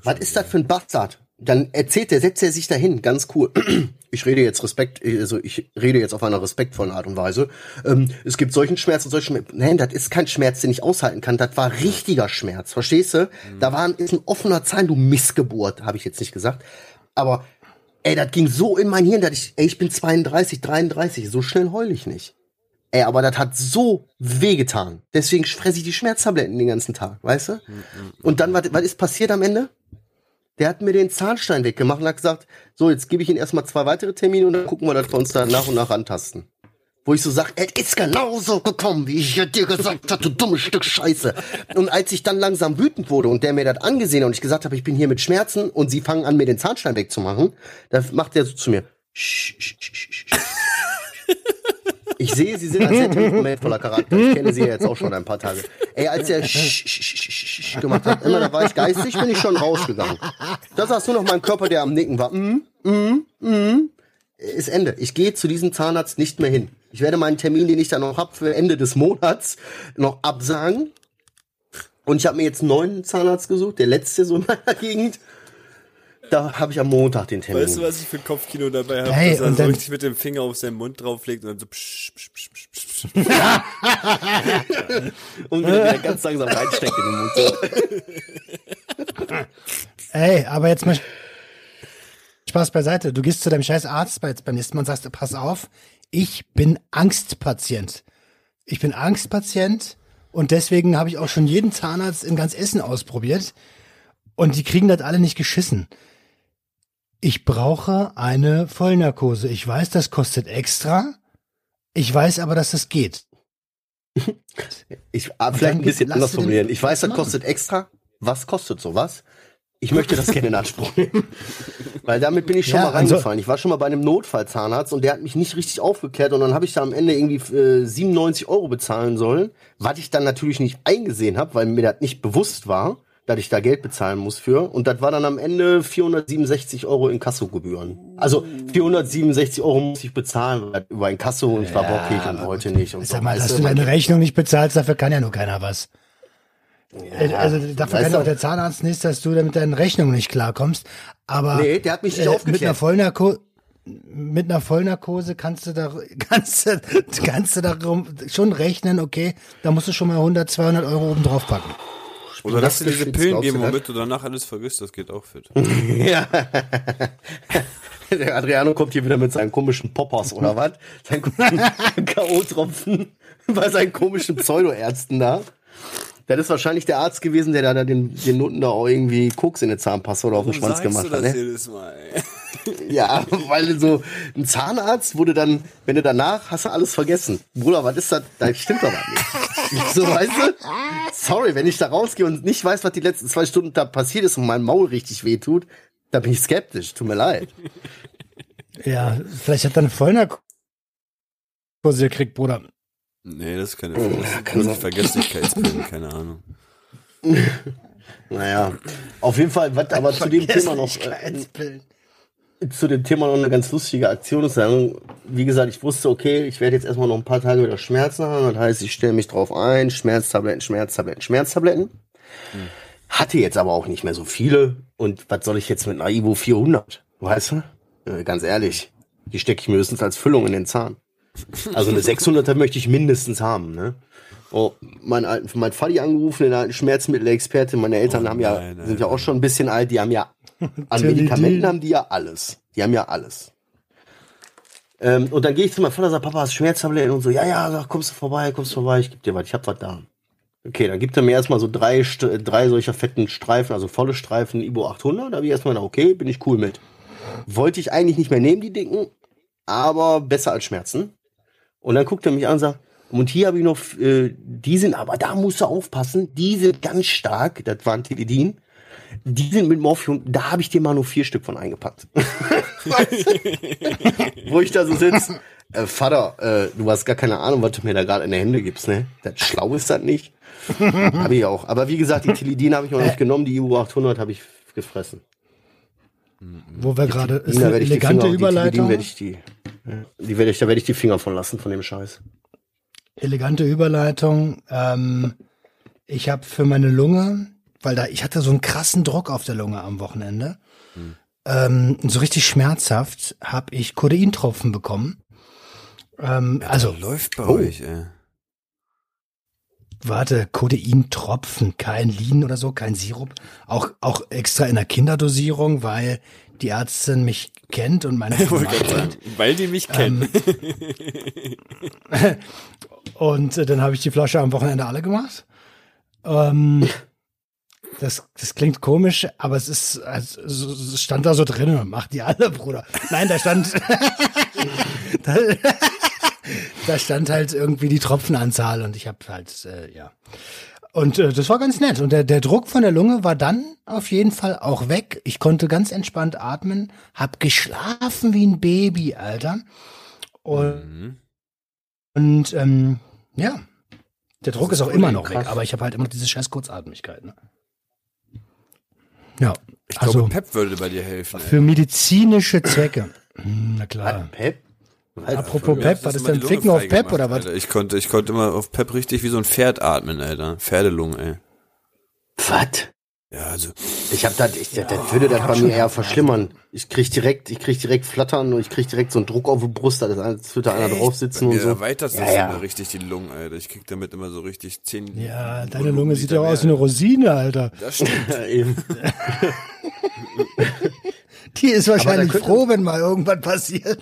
S3: Was ist das für ein Bastard? Dann erzählt er, setzt er sich dahin, ganz cool. Ich rede jetzt Respekt, also ich rede jetzt auf einer respektvollen Art und Weise. Ähm, es gibt solchen Schmerz und solchen Schmerz. Nein, das ist kein Schmerz, den ich aushalten kann. Das war richtiger Schmerz, verstehst du? Da war ein, ist ein offener Zahn, du Missgeburt, habe ich jetzt nicht gesagt. Aber ey, das ging so in mein Hirn, dass ich, ey, ich bin 32, 33, so schnell heul ich nicht. Ey, aber das hat so wehgetan. Deswegen fresse ich die Schmerztabletten den ganzen Tag, weißt du? Und dann, was, ist passiert am Ende? Der hat mir den Zahnstein weggemacht und hat gesagt, so, jetzt gebe ich Ihnen erstmal zwei weitere Termine und dann gucken wir, dass wir uns da nach und nach antasten. Wo ich so sag, es ist genauso gekommen, wie ich dir gesagt habe, du dummes Stück Scheiße. Und als ich dann langsam wütend wurde und der mir das angesehen und ich gesagt habe, ich bin hier mit Schmerzen und sie fangen an, mir den Zahnstein wegzumachen, da macht der so zu mir. Ich sehe, Sie sind ein sehr temperamentvoller Charakter. Ich kenne Sie ja jetzt auch schon ein paar Tage. Ey, als er gemacht hat, immer da war ich geistig, bin ich schon rausgegangen. Da saß nur noch mein Körper, der am Nicken war. Mm, mm, mm. Ist Ende. Ich gehe zu diesem Zahnarzt nicht mehr hin. Ich werde meinen Termin, den ich da noch hab für Ende des Monats, noch absagen. Und ich habe mir jetzt einen neuen Zahnarzt gesucht, der letzte so in meiner Gegend. Da habe ich am Montag den Termin.
S4: Weißt du, was ich für ein Kopfkino dabei habe?
S2: Hey,
S4: dass er
S2: und
S4: so
S2: dann-
S4: richtig mit dem Finger auf seinen Mund drauflegt und dann so psch, psch, psch, psch, psch.
S3: Und wieder, wieder ganz langsam reinsteckt in den Mund. So.
S2: Ey, aber jetzt mal Spaß beiseite. Du gehst zu deinem scheiß Arzt bei- beim nächsten Mal und sagst, pass auf, ich bin Angstpatient. Ich bin Angstpatient und deswegen habe ich auch schon jeden Zahnarzt in ganz Essen ausprobiert und die kriegen das alle nicht geschissen. Ich brauche eine Vollnarkose. Ich weiß, das kostet extra. Ich weiß aber, dass das geht.
S3: Ich ah, vielleicht ein bisschen anders formulieren. Ich weiß, das kostet extra. Was kostet sowas? Ich möchte das gerne in Anspruch nehmen. Weil damit bin ich schon ja, mal also reingefallen. Ich war schon mal bei einem Notfallzahnarzt und der hat mich nicht richtig aufgeklärt und dann habe ich da am Ende irgendwie äh, 97 Euro bezahlen sollen, was ich dann natürlich nicht eingesehen habe, weil mir das nicht bewusst war, dass ich da Geld bezahlen muss für. Und das war dann am Ende 467 Euro in Kassogebühren. Also 467 Euro muss ich bezahlen über ein Kasso und ich war ja, bockig und wollte nicht. Und
S2: sag so. mal, dass du deine Rechnung nicht bezahlst, dafür kann ja nur keiner was. Ja, also dafür kann auch der Zahnarzt nicht, dass du mit deinen Rechnungen nicht klarkommst. Aber
S3: nee, der hat mich nicht äh, aufgeklärt.
S2: Mit einer Vollnarkose mit einer Vollnarkose kannst du da kannst du, kannst du darum schon rechnen, okay, da musst du schon mal 100, 200 Euro oben drauf packen.
S4: Oder lass dir diese Pillen geben, womit du danach alles vergisst, das geht auch fit.
S3: ja. Der Adriano kommt hier wieder mit seinen komischen Poppers oder was? Seinen K.O.-Tropfen bei seinen komischen Pseudoärzten da. Das ist wahrscheinlich der Arzt gewesen, der da den, den Noten da auch irgendwie Koks in der Zahnpasta oder auf den Schwanz gemacht du das hat. Ne? Jedes Mal, ey? ja, weil so ein Zahnarzt wurde dann, wenn du danach hast du alles vergessen. Bruder, was ist das? Da stimmt doch was nicht. so, weißt du? Sorry, wenn ich da rausgehe und nicht weiß, was die letzten zwei Stunden da passiert ist und mein Maul richtig wehtut, da bin ich skeptisch. Tut mir leid.
S2: Ja, vielleicht hat er eine Vollnarkose gekriegt, Bruder.
S4: Nee, das ist keine oh, Vergesslichkeitspillen, keine Ahnung.
S3: naja, auf jeden Fall, was aber zu dem Thema noch. Äh, zu dem Thema noch eine ganz lustige Aktion ist. Wie gesagt, ich wusste, okay, ich werde jetzt erstmal noch ein paar Tage wieder Schmerzen haben. Das heißt, ich stelle mich drauf ein, Schmerztabletten, Schmerztabletten, Schmerztabletten. Hm. Hatte jetzt aber auch nicht mehr so viele. Und was soll ich jetzt mit einer Ivo 400? Weißt du? Äh, ganz ehrlich, die stecke ich mir höchstens als Füllung in den Zahn. Also eine 600er möchte ich mindestens haben, ne? Oh, mein alten, mein Vati angerufen, den alten Schmerzmittelexperte. Meine Eltern oh, haben ja, nein, sind ja auch schon ein bisschen alt. Die haben ja, an Medikamenten haben die ja alles. Die haben ja alles. Ähm, und dann gehe ich zu meinem Vater, sag, Papa, hast Schmerztabletten? Und so, ja, ja, sag, kommst du vorbei, kommst du vorbei, ich geb dir was, ich hab was da. Okay, dann gibt er mir erstmal so drei, drei solcher fetten Streifen, also volle Streifen Ibo 800. Da habe ich erstmal gedacht, okay, bin ich cool mit. Wollte ich eigentlich nicht mehr nehmen, die dicken, aber besser als Schmerzen. Und dann guckt er mich an und sagt, und hier habe ich noch, äh, die sind, aber da musst du aufpassen, die sind ganz stark, das waren Tilidin, die sind mit Morphium, da habe ich dir mal nur vier Stück von eingepackt. Wo ich da so sitze, äh, Vater, äh, du hast gar keine Ahnung, was du mir da gerade in die Hände gibst, ne? Das schlau ist das nicht. habe ich auch. Aber wie gesagt, die Tilidin habe ich noch nicht genommen, die EU 800 habe ich gefressen.
S2: Wo wir gerade, ist eine elegante Finger, Überleitung.
S3: Die, werde ich die, die werde ich, da werde ich die Finger von lassen, von dem Scheiß.
S2: Elegante Überleitung. Ähm, ich habe für meine Lunge, weil da, ich hatte so einen krassen Druck auf der Lunge am Wochenende. Hm. Ähm, so richtig schmerzhaft habe ich Codeintropfen bekommen. Ähm, ja, also
S4: läuft bei oh. euch, ey
S2: warte, Codein-Tropfen, kein Lean oder so, kein Sirup. Auch, auch extra in der Kinderdosierung, weil die Ärztin mich kennt und meine Frau kennt.
S4: Weil die mich kennen.
S2: Ähm, und äh, dann habe ich die Flasche am Wochenende alle gemacht. Ähm, das, das klingt komisch, aber es ist, also, es stand da so drin, macht die alle, Bruder. Nein, da stand, da, da stand halt irgendwie die Tropfenanzahl und ich habe halt, äh, ja. Und äh, das war ganz nett. Und der, der Druck von der Lunge war dann auf jeden Fall auch weg. Ich konnte ganz entspannt atmen, hab geschlafen wie ein Baby, Alter. Und, mhm. und ähm, ja, der Druck ist, ist auch immer noch krass. weg, aber ich habe halt immer diese scheiß Kurzatmigkeit. Ne? Ja,
S4: ich
S2: also
S4: glaube, Pep würde bei dir helfen.
S2: Für ey. medizinische Zwecke. Hm, na klar.
S3: Pep?
S2: Apropos Pep, was ist denn Ficken auf Pep oder was?
S4: Ich konnte, ich konnte immer auf Pep richtig wie so ein Pferd atmen, Alter. Pferdelungen, ey.
S3: Was?
S4: Ja, also.
S3: Ich hab da, ich, das ja, würde das bei mir eher verschlimmern. Ich krieg direkt, ich krieg direkt Flattern und ich krieg direkt so einen Druck auf die Brust, da wird da einer drauf sitzen und so.
S4: erweitert ja, ja. richtig die Lungen, Alter. Ich krieg damit immer so richtig zehn.
S2: Ja, deine Lunge sieht ja aus wie eine Rosine, Alter.
S4: Das stimmt. ja, eben.
S2: die ist wahrscheinlich froh, wenn mal irgendwas passiert.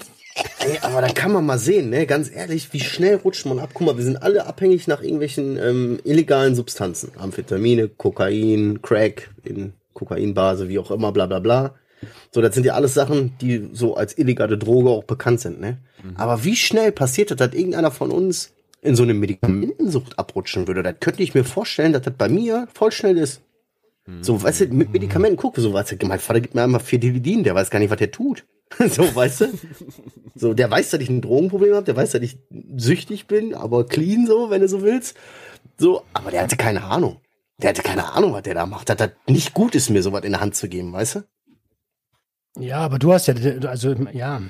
S3: Ey, aber da kann man mal sehen, ne? Ganz ehrlich, wie schnell rutscht man ab? Guck mal, wir sind alle abhängig nach irgendwelchen ähm, illegalen Substanzen. Amphetamine, Kokain, Crack in Kokainbase, wie auch immer, bla bla bla. So, das sind ja alles Sachen, die so als illegale Droge auch bekannt sind, ne? Mhm. Aber wie schnell passiert das, dass irgendeiner von uns in so eine Medikamentensucht abrutschen würde? Das könnte ich mir vorstellen, dass das bei mir voll schnell ist. Mhm. So, weißt du, mit Medikamenten, guck, so, weißt du, mein Vater gibt mir einmal vier Dilidin, der weiß gar nicht, was der tut. so, weißt du? So, der weiß, dass ich ein Drogenproblem habe, der weiß, dass ich süchtig bin, aber clean so, wenn du so willst. So, aber der hatte keine Ahnung. Der hatte keine Ahnung, was der da macht. Dass das nicht gut ist, mir sowas in der Hand zu geben, weißt du?
S2: Ja, aber du hast ja, also, ja.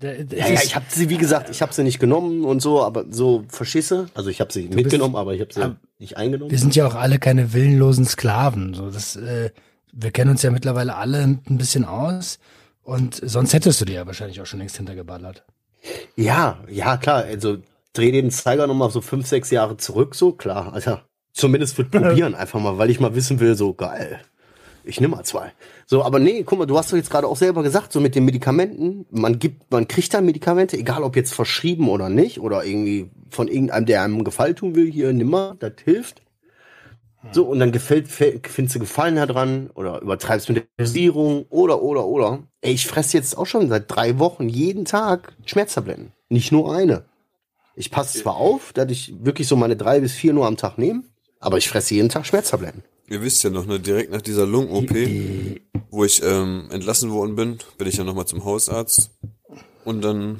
S3: ja, ja, ich habe sie, wie gesagt, ich habe sie nicht genommen und so, aber so verschisse. Also ich habe sie mitgenommen, bist, aber ich habe sie nicht eingenommen.
S2: Wir sind ja auch alle keine willenlosen Sklaven. So, das, äh, wir kennen uns ja mittlerweile alle ein bisschen aus. Und sonst hättest du dir ja wahrscheinlich auch schon längst hintergeballert.
S3: Ja, ja, klar. Also dreh den Zeiger nochmal so fünf, sechs Jahre zurück, so klar. Also zumindest für probieren einfach mal, weil ich mal wissen will, so geil. Ich nehme mal zwei. So, aber nee, guck mal, du hast doch jetzt gerade auch selber gesagt, so mit den Medikamenten, man gibt, man kriegt da Medikamente, egal ob jetzt verschrieben oder nicht, oder irgendwie von irgendeinem, der einem Gefallen tun will, hier, nimm mal, das hilft. So, und dann gefällt, findest du Gefallen daran oder übertreibst mit der Dosierung oder, oder, oder. Ey, ich fresse jetzt auch schon seit drei Wochen jeden Tag Schmerztabletten. Nicht nur eine. Ich passe zwar auf, dass ich wirklich so meine drei bis vier nur am Tag nehme, aber ich fresse jeden Tag Schmerztabletten.
S4: Ihr wisst ja noch, ne, direkt nach dieser Lungen-OP, wo ich ähm, entlassen worden bin, bin ich ja nochmal zum Hausarzt. Und dann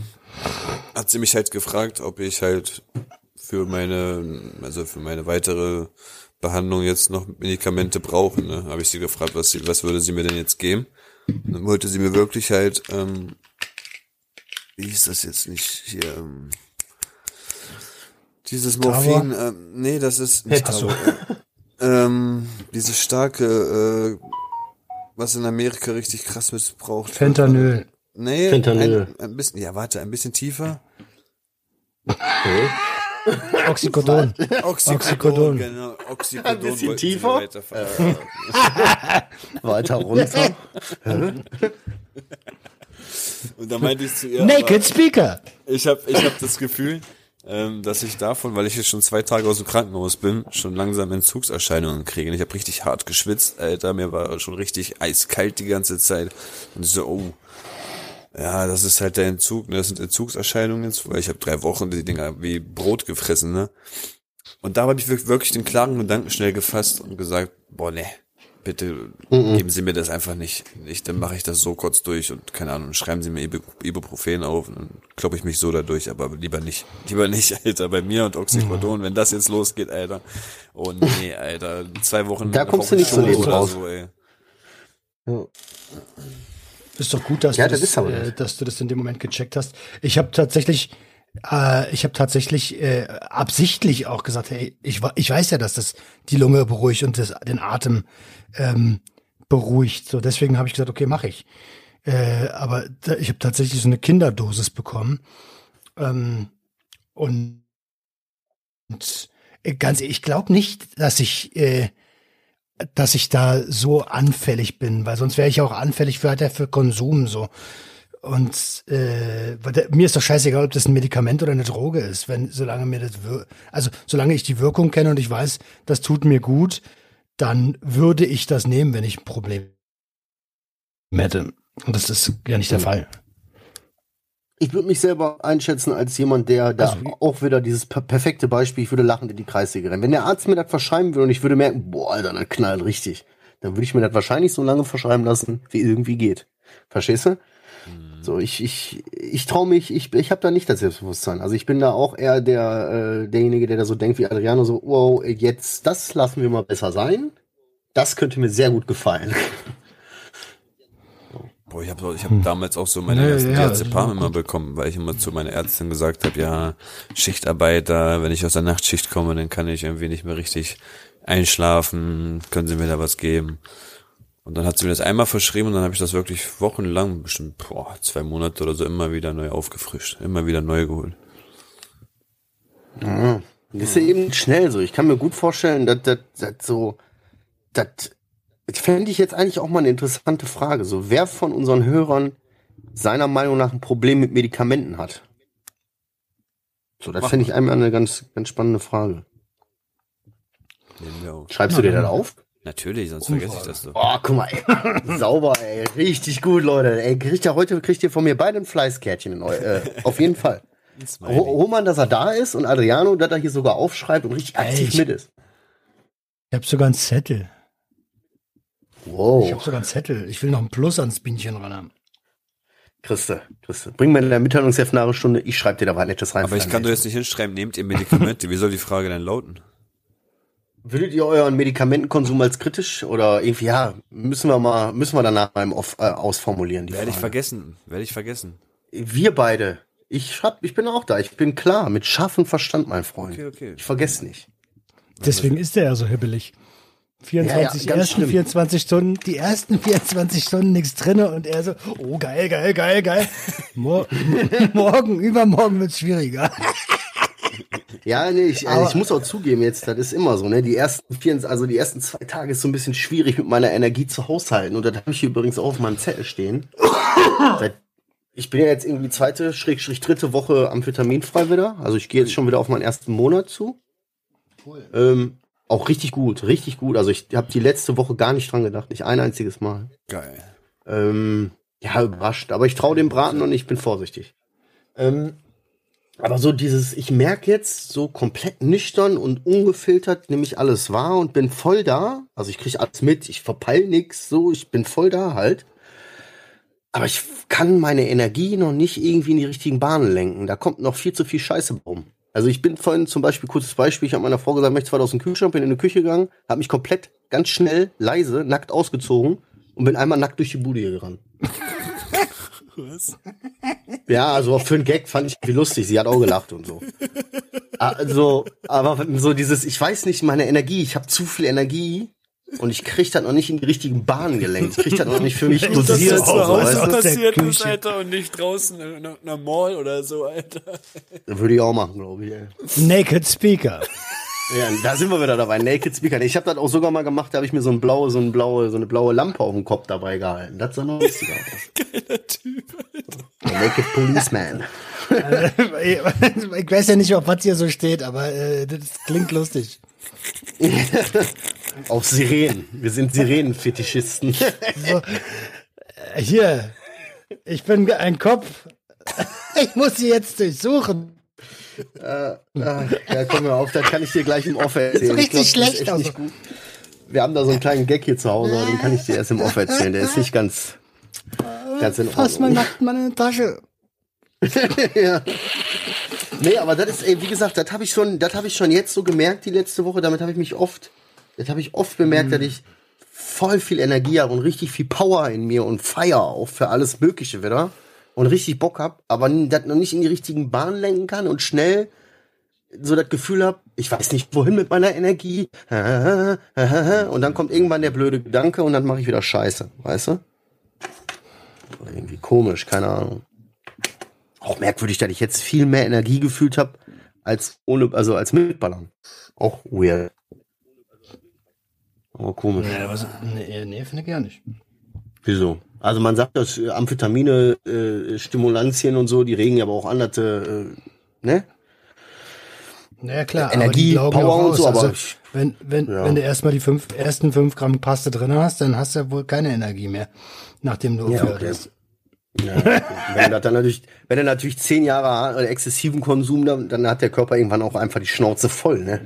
S4: hat sie mich halt gefragt, ob ich halt für meine, also für meine weitere Behandlung jetzt noch Medikamente brauchen. Ne? Habe ich sie gefragt, was, sie, was würde sie mir denn jetzt geben? Und dann wollte sie mir wirklich halt, ähm, wie hieß das jetzt nicht hier? Ähm, dieses Morphin, ähm, nee, das ist nicht äh, ähm, dieses starke, äh, was in Amerika richtig krass missbraucht
S2: Fentanyl.
S4: Nee,
S3: Fentanyl.
S4: Ein, ein bisschen, ja, warte, ein bisschen tiefer.
S3: Okay.
S2: Oxycodon.
S4: Oxycodon,
S2: Oxycodon.
S4: genau. Oxycodon
S3: Ein bisschen tiefer? Weiter runter.
S4: Und da meinte ich zu ihr,
S2: Naked Speaker.
S4: ich habe ich hab das Gefühl, ähm, dass ich davon, weil ich jetzt schon zwei Tage aus dem Krankenhaus bin, schon langsam Entzugserscheinungen kriege. Und ich habe richtig hart geschwitzt, Alter. Mir war schon richtig eiskalt die ganze Zeit. Und ich so, oh, ja, das ist halt der Entzug, ne? Das sind Entzugserscheinungen jetzt, weil ich habe drei Wochen die Dinger wie Brot gefressen, ne? Und da habe ich wirklich den klaren Gedanken schnell gefasst und gesagt, boah, ne, bitte
S3: Mhm.
S4: geben Sie mir das einfach nicht. Ich, dann mache ich das so kurz durch und keine Ahnung, schreiben Sie mir Ibu- Ibuprofen auf und dann kloppe ich mich so dadurch, aber lieber nicht. Lieber nicht, Alter, bei mir und Oxycodon, wenn das jetzt losgeht, Alter. Oh nee, Alter, zwei Wochen.
S3: Da kommst du nicht so
S4: oder
S3: raus.
S4: So, ey.
S3: Ja.
S2: Ist doch gut, dass,
S3: Ja,
S2: du,
S3: das
S2: das, äh,
S3: das.
S2: dass du das in dem Moment gecheckt hast. Ich habe tatsächlich, äh, ich habe tatsächlich äh, absichtlich auch gesagt, hey, ich, ich weiß ja, dass das die Lunge beruhigt und das, den Atem ähm, beruhigt. So, deswegen habe ich gesagt, okay, mache ich. Äh, aber da, ich habe tatsächlich so eine Kinderdosis bekommen. Ähm, und, und äh, ganz ich glaube nicht, dass ich äh, dass ich da so anfällig bin, weil sonst wäre ich auch anfällig für, halt für Konsum so. Und äh, mir ist doch scheißegal, ob das ein Medikament oder eine Droge ist, wenn solange mir das wir also solange ich die Wirkung kenne und ich weiß, das tut mir gut, dann würde ich das nehmen, wenn ich ein Problem hätte. Und das ist ja nicht der Fall.
S3: Ich würde mich selber einschätzen als jemand, der da
S2: Also
S3: auch wieder dieses per perfekte Beispiel, ich würde lachend in die Kreissäge rennen. Wenn der Arzt mir das verschreiben würde und ich würde merken, boah, Alter, das knallt richtig, dann würde ich mir das wahrscheinlich so lange verschreiben lassen, wie irgendwie geht. Verstehst du? So, ich, ich, ich traue mich, ich, ich habe da nicht das Selbstbewusstsein. Also ich bin da auch eher der, äh, derjenige, der da so denkt wie Adriano, so, wow, jetzt, das lassen wir mal besser sein. Das könnte mir sehr gut gefallen.
S4: Boah, ich habe ich hab damals auch so meine
S2: Nee,
S4: ersten
S2: ja,
S4: Diazepam
S2: auch
S4: immer bekommen, weil ich immer zu meiner Ärztin gesagt habe, ja, Schichtarbeiter, wenn ich aus der Nachtschicht komme, dann kann ich irgendwie nicht mehr richtig einschlafen, können Sie mir da was geben? Und dann hat sie mir das einmal verschrieben und dann habe ich das wirklich wochenlang, bestimmt boah, zwei Monate oder so, immer wieder neu aufgefrischt, immer wieder neu geholt.
S3: Das ist ja eben schnell so. Ich kann mir gut vorstellen, dass das dass so, das fände ich jetzt eigentlich auch mal eine interessante Frage. So, wer von unseren Hörern seiner Meinung nach ein Problem mit Medikamenten hat. So, das finde ich einmal eine ganz, ganz spannende Frage. Schreibst du dir das auf?
S4: Natürlich, sonst vergesse ich das doch.
S3: Oh, guck mal, ey. sauber, ey, richtig gut, Leute. Ey, kriegt ja heute kriegt ihr von mir beide ein Fleißkärtchen, in eu äh, auf jeden Fall. Roman, dass er da ist und Adriano, dass er hier sogar aufschreibt und richtig aktiv
S2: ich-
S3: mit ist.
S2: Ich habe sogar einen Zettel. Ich
S3: Wow,
S2: habe sogar einen Zettel. Ich will noch ein Plus ans Bienchen ran haben.
S3: Christe, Christe. Bring mir in der Mitteilungsheft eine Stunde, ich schreibe dir da was Nettes rein.
S4: Aber ich kann doch jetzt nicht hinschreiben, nehmt ihr Medikamente. Wie soll die Frage denn lauten?
S3: Würdet ihr euren Medikamentenkonsum als kritisch oder irgendwie, ja, müssen wir mal, müssen wir danach mal im Off, äh, ausformulieren, die
S4: Werde ich
S3: Frage.
S4: vergessen. Werde ich vergessen.
S3: Wir beide. Ich schreib, ich bin auch da. Ich bin klar, mit scharfem Verstand, mein Freund.
S4: Okay, okay.
S3: Ich vergesse nicht.
S2: Deswegen ist der ja so hibbelig. 24,
S3: Ja, ja,
S2: ersten
S3: schlimm.
S2: 24 Stunden, die ersten 24 Stunden nichts drinne und er so, oh geil, geil, geil, geil. Mor morgen, übermorgen wird's schwieriger.
S3: Ja, nee, ich, also ich muss auch zugeben, jetzt, das ist immer so, ne? Die ersten vier, also die ersten zwei Tage ist so ein bisschen schwierig mit meiner Energie zu haushalten. Und das habe ich hier übrigens auch auf meinem Zettel stehen. Seit, ich bin ja jetzt irgendwie zweite, schräg, schräg dritte Woche amphetaminfrei wieder. Also ich gehe jetzt schon wieder auf meinen ersten Monat zu. Ähm, auch richtig gut, richtig gut. Also ich habe die letzte Woche gar nicht dran gedacht, nicht ein einziges Mal.
S4: Geil.
S3: Ähm, ja, überrascht. Aber ich traue dem Braten und ich bin vorsichtig. Ähm, aber so dieses, ich merke jetzt so komplett nüchtern und ungefiltert, nehme ich alles wahr und bin voll da. Also ich kriege alles mit, ich verpeil nix, so, ich bin voll da halt. Aber ich kann meine Energie noch nicht irgendwie in die richtigen Bahnen lenken. Da kommt noch viel zu viel Scheiße rum. Also ich bin vorhin zum Beispiel, kurzes Beispiel, ich habe meiner Frau gesagt, ich möchte zwar aus dem Kühlschrank, bin in die Küche gegangen, habe mich komplett ganz schnell, leise, nackt ausgezogen und bin einmal nackt durch die Bude hier gerannt.
S4: Was?
S3: Ja, also für einen Gag fand ich irgendwie lustig. Sie hat auch gelacht und so. Also, aber so dieses, ich weiß nicht, meine Energie, ich habe zu viel Energie und ich krieg das noch nicht in die richtigen Bahnen gelenkt. Ich krieg das noch nicht für mich
S2: Das
S3: dosiert.
S2: ist zu Hause
S3: weißt du?
S4: passiert ist. Alter, und nicht draußen in einer Mall oder so, Alter.
S3: Würde ich auch machen, glaube ich. Ey.
S2: Naked Speaker.
S3: Ja, da sind wir wieder dabei. Naked Speaker. Ich habe das auch sogar mal gemacht, da habe ich mir so, ein blaue, so, ein blaue, so eine blaue Lampe auf dem Kopf dabei gehalten. Das sah noch lustiger aus.
S4: Geiler Typ.
S3: Der Naked Policeman.
S2: ich weiß ja nicht, auf was hier so steht, aber äh, das klingt lustig.
S3: Auf Sirenen. Wir sind Sirenenfetischisten.
S2: So, äh, hier, ich bin ein Kopf. Ich muss sie jetzt durchsuchen.
S3: Ah, ja, komm mir auf, da kann ich dir gleich im Off erzählen.
S2: richtig
S3: glaub, das ist
S2: schlecht,
S3: echt
S2: also.
S3: nicht gut. Wir haben da so einen kleinen Gag hier zu Hause, aber den kann ich dir erst im Off erzählen. Der ist nicht ganz, ganz in
S2: Fass mal
S3: Ordnung.
S2: nackt mal in die Tasche.
S3: ja. Nee, aber das ist, ey, wie gesagt, das habe ich schon, das habe ich schon jetzt so gemerkt die letzte Woche. Damit habe ich mich oft, das habe ich oft bemerkt, dass ich voll viel Energie habe und richtig viel Power in mir und Feier auch für alles Mögliche wieder und richtig Bock hab, aber das noch nicht in die richtigen Bahnen lenken kann und schnell so das Gefühl hab, ich weiß nicht wohin mit meiner Energie und dann kommt irgendwann der blöde Gedanke und dann mache ich wieder Scheiße, weißt du? Irgendwie komisch, keine Ahnung. Auch merkwürdig, dass ich jetzt viel mehr Energie gefühlt habe als ohne, also als mitballern. Auch weird. Aber komisch.
S2: Nee, was, nee, nee finde ich gar nicht.
S3: Wieso? Also man sagt, dass äh, Amphetamine, äh, Stimulantien und so, die regen ja aber auch andere, äh, ne?
S2: Naja, klar.
S3: Energie,
S2: ja
S3: Power und so, aber
S2: also, wenn, wenn,
S3: Ja.
S2: wenn du erstmal die fünf, ersten fünf Gramm Paste drin hast, dann hast du ja wohl keine Energie mehr, nachdem du
S3: Ja, okay.
S2: hast.
S3: Ja, wenn er dann natürlich, wenn er natürlich zehn Jahre exzessiven Konsum, dann, dann hat der Körper irgendwann auch einfach die Schnauze voll, ne?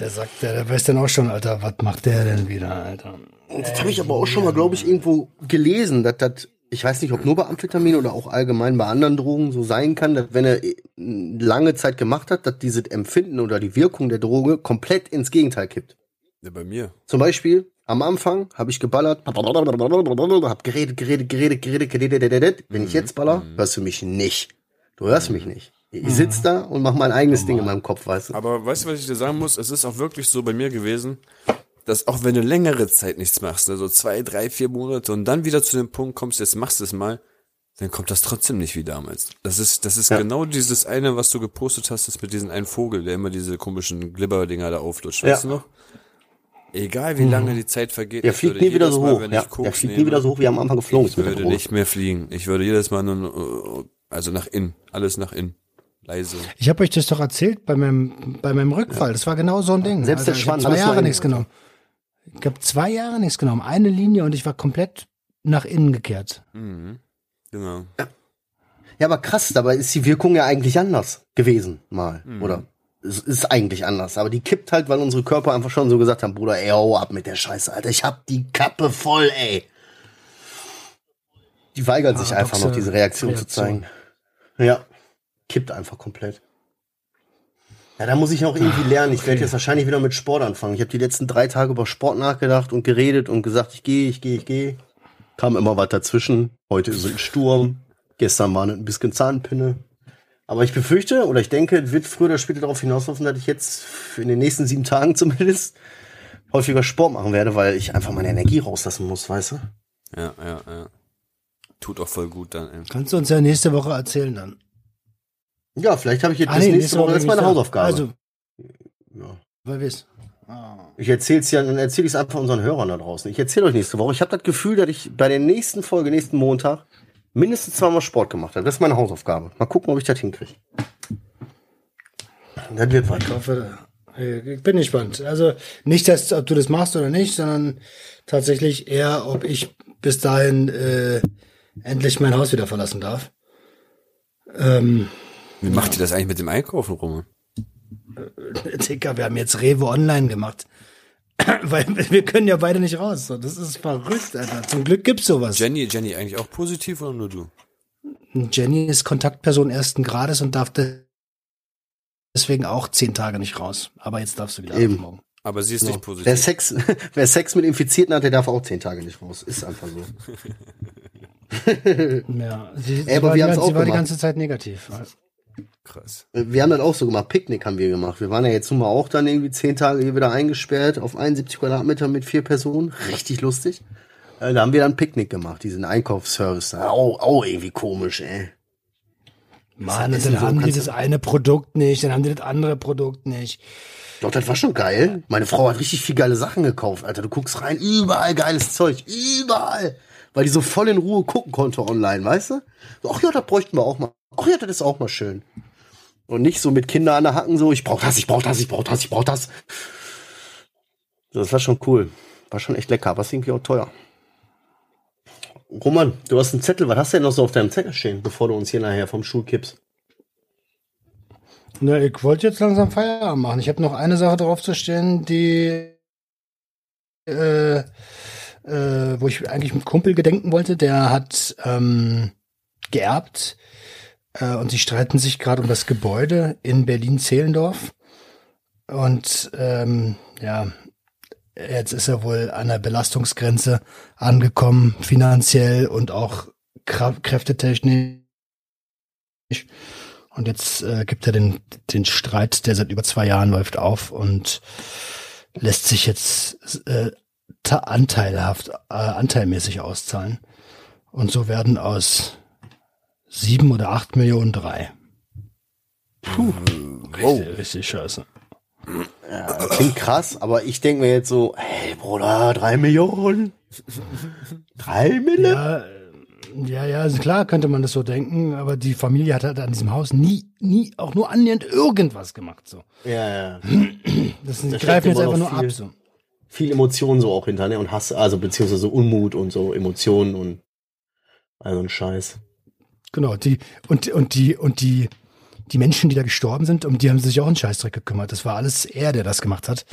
S2: Der sagt, der, der weiß dann auch schon, Alter, was macht der denn wieder, Alter?
S3: Und das habe ich aber auch schon mal, glaube ich, irgendwo gelesen, dass das, ich weiß nicht, ob nur bei Amphetamin oder auch allgemein bei anderen Drogen so sein kann, dass wenn er äh, lange Zeit gemacht hat, dass dieses Empfinden oder die Wirkung der Droge komplett ins Gegenteil kippt.
S4: Ja, bei mir.
S3: Zum Beispiel, am Anfang habe ich geballert, hab geredet, geredet, geredet, geredet, geredet, geredet. Wenn ich jetzt baller, hörst du mich nicht. Du hörst mich nicht. Ich sitz da und mach mein eigenes Ding in meinem Kopf, weißt du?
S4: Aber weißt du, was ich dir sagen muss? Es ist auch wirklich so bei mir gewesen, dass auch wenn du längere Zeit nichts machst, also zwei, drei, vier Monate und dann wieder zu dem Punkt kommst, jetzt machst du es mal, dann kommt das trotzdem nicht wie damals. Das ist, das ist
S3: Ja.
S4: genau dieses eine, was du gepostet hast, ist mit diesem einen Vogel, der immer diese komischen Glibberdinger da auflutscht.
S3: Ja.
S4: Weißt du noch? Egal wie lange die Zeit vergeht.
S3: Der fliegt nie wieder so
S4: Mal,
S3: hoch. Ja, der fliegt nie wieder so hoch, wie am Anfang geflogen ist
S4: Ich würde nicht mehr fliegen. Ich würde jedes Mal nur, äh, also nach innen. Alles nach innen. Leise.
S2: Ich habe euch das doch erzählt bei meinem, bei meinem Rückfall. Das war genau so ein Ding.
S3: Selbst der
S2: ich habe
S3: Schwanz,
S2: zwei
S3: alles
S2: Jahre nichts genommen. Ich habe zwei Jahre nichts genommen. Eine Linie und ich war komplett nach innen gekehrt.
S4: Mhm. Genau.
S3: Ja, aber krass, dabei ist die Wirkung ja eigentlich anders gewesen, mal,
S4: Mhm.
S3: oder? Es ist eigentlich anders, aber die kippt halt, weil unsere Körper einfach schon so gesagt haben, Bruder, ey, hau ab mit der Scheiße, Alter, ich hab die Kappe voll, ey. Die weigert sich einfach noch, diese Reaktion, zu
S2: Reaktion.
S3: zeigen. Ja, kippt einfach komplett. Ja, da muss ich auch irgendwie lernen. Ich werde jetzt wahrscheinlich wieder mit Sport anfangen. Ich habe die letzten drei Tage über Sport nachgedacht und geredet und gesagt, ich gehe, ich gehe, ich gehe. Kam immer was dazwischen. Heute ist ein Sturm. Gestern war ein bisschen Zahnpinne. Aber ich befürchte oder ich denke, es wird früher oder später darauf hinauslaufen, dass ich jetzt in den nächsten sieben Tagen zumindest häufiger Sport machen werde, weil ich einfach meine Energie rauslassen muss, weißt du?
S4: Ja, ja, ja. Tut auch voll gut dann, ey.
S2: Kannst du uns ja nächste Woche erzählen dann.
S3: Ja, vielleicht habe ich jetzt
S2: Ah,
S3: bis
S2: nee,
S3: nächste Woche, das ist meine
S2: da.
S3: Hausaufgabe.
S2: Also,
S3: ja.
S2: weil wir's.
S3: Ich erzähl's ja, dann erzähle ich es einfach unseren Hörern da draußen. Ich erzähle euch nächste Woche. Ich habe das Gefühl, dass ich bei der nächsten Folge, nächsten Montag, mindestens zweimal Sport gemacht habe. Das ist meine Hausaufgabe. Mal gucken, ob ich das hinkriege. Das wird was.
S2: Ich hoffe, ich bin gespannt. Also nicht, dass, ob du das machst oder nicht, sondern tatsächlich eher, ob ich bis dahin äh, endlich mein Haus wieder verlassen darf. Ähm,
S4: Wie macht ihr das eigentlich mit dem Einkaufen rum?
S2: Dicker, wir haben jetzt Rewe online gemacht. Weil wir können ja beide nicht raus. Das ist verrückt, Alter. Zum Glück gibt's sowas.
S4: Jenny, Jenny eigentlich auch positiv oder nur du?
S2: Jenny ist Kontaktperson ersten Grades und darf deswegen auch zehn Tage nicht raus. Aber jetzt darfst du wieder
S3: Eben.
S2: ab morgen.
S4: Aber sie ist
S3: Ja.
S4: nicht positiv.
S3: Wer Sex, wer Sex mit Infizierten hat, der darf auch zehn Tage nicht raus. Ist einfach so.
S2: Ja, sie,
S3: Ey, aber
S2: war,
S3: wir
S2: die,
S3: haben's
S2: sie
S3: auch
S2: war die ganze Zeit negativ.
S4: Krass.
S3: Wir haben das auch so gemacht. Picknick haben wir gemacht. Wir waren ja jetzt nun mal auch dann irgendwie zehn Tage hier wieder eingesperrt auf 71 Quadratmeter mit vier Personen. Richtig lustig. Äh, Da haben wir dann Picknick gemacht, diesen Einkaufsservice. Auch, auch irgendwie komisch, ey.
S2: Mann, dann
S3: so
S2: haben die das eine Produkt nicht, dann haben die das andere Produkt nicht.
S3: Doch, das war schon geil. Meine Frau hat richtig viel geile Sachen gekauft, Alter. Du guckst rein, überall geiles Zeug. Überall. Weil die so voll in Ruhe gucken konnte online, weißt du? So, ach ja, das bräuchten wir auch mal. Ach ja, das ist auch mal schön. Und nicht so mit Kindern an der Hacken so, ich brauch das, ich brauch das, ich brauch das, ich brauch das. Das war schon cool. War schon echt lecker, aber ist irgendwie auch teuer. Roman, du hast einen Zettel. Was hast du denn noch so auf deinem Zettel stehen, bevor du uns hier nachher vom Stuhl kippst?
S2: Na, ich wollte jetzt langsam Feierabend machen. Ich habe noch eine Sache drauf zu stehen, die äh, äh, wo ich eigentlich mit Kumpel gedenken wollte. Der hat ähm, geerbt äh, und sie streiten sich gerade um das Gebäude in Berlin-Zehlendorf. Und ähm, ja, jetzt ist er wohl an der Belastungsgrenze angekommen, finanziell und auch kräftetechnisch. Und jetzt äh, gibt er den, den Streit, der seit über zwei Jahren läuft, auf und lässt sich jetzt äh, anteilhaft, äh, anteilmäßig auszahlen. Und so werden aus sieben oder acht Millionen drei. Puh, richtig, richtig scheiße.
S3: Ja, klingt krass, aber ich denke mir jetzt so, hey Bruder, drei Millionen? Drei Millionen?
S2: Ja, äh, ja, ja, also klar könnte man das so denken, aber die Familie hat halt an diesem Haus nie, nie auch nur annähernd irgendwas gemacht. So.
S3: Ja, ja.
S2: Das, die
S3: Da steckt
S2: greifen jetzt einfach nur
S3: viel.
S2: ab. So.
S3: Viel Emotionen so auch hinter, ne? Und Hass, also beziehungsweise Unmut und so Emotionen und also ein Scheiß.
S2: Genau, die und und die und die die Menschen, die da gestorben sind, um die haben sie sich auch einen Scheißdreck gekümmert. Das war alles er, der das gemacht hat.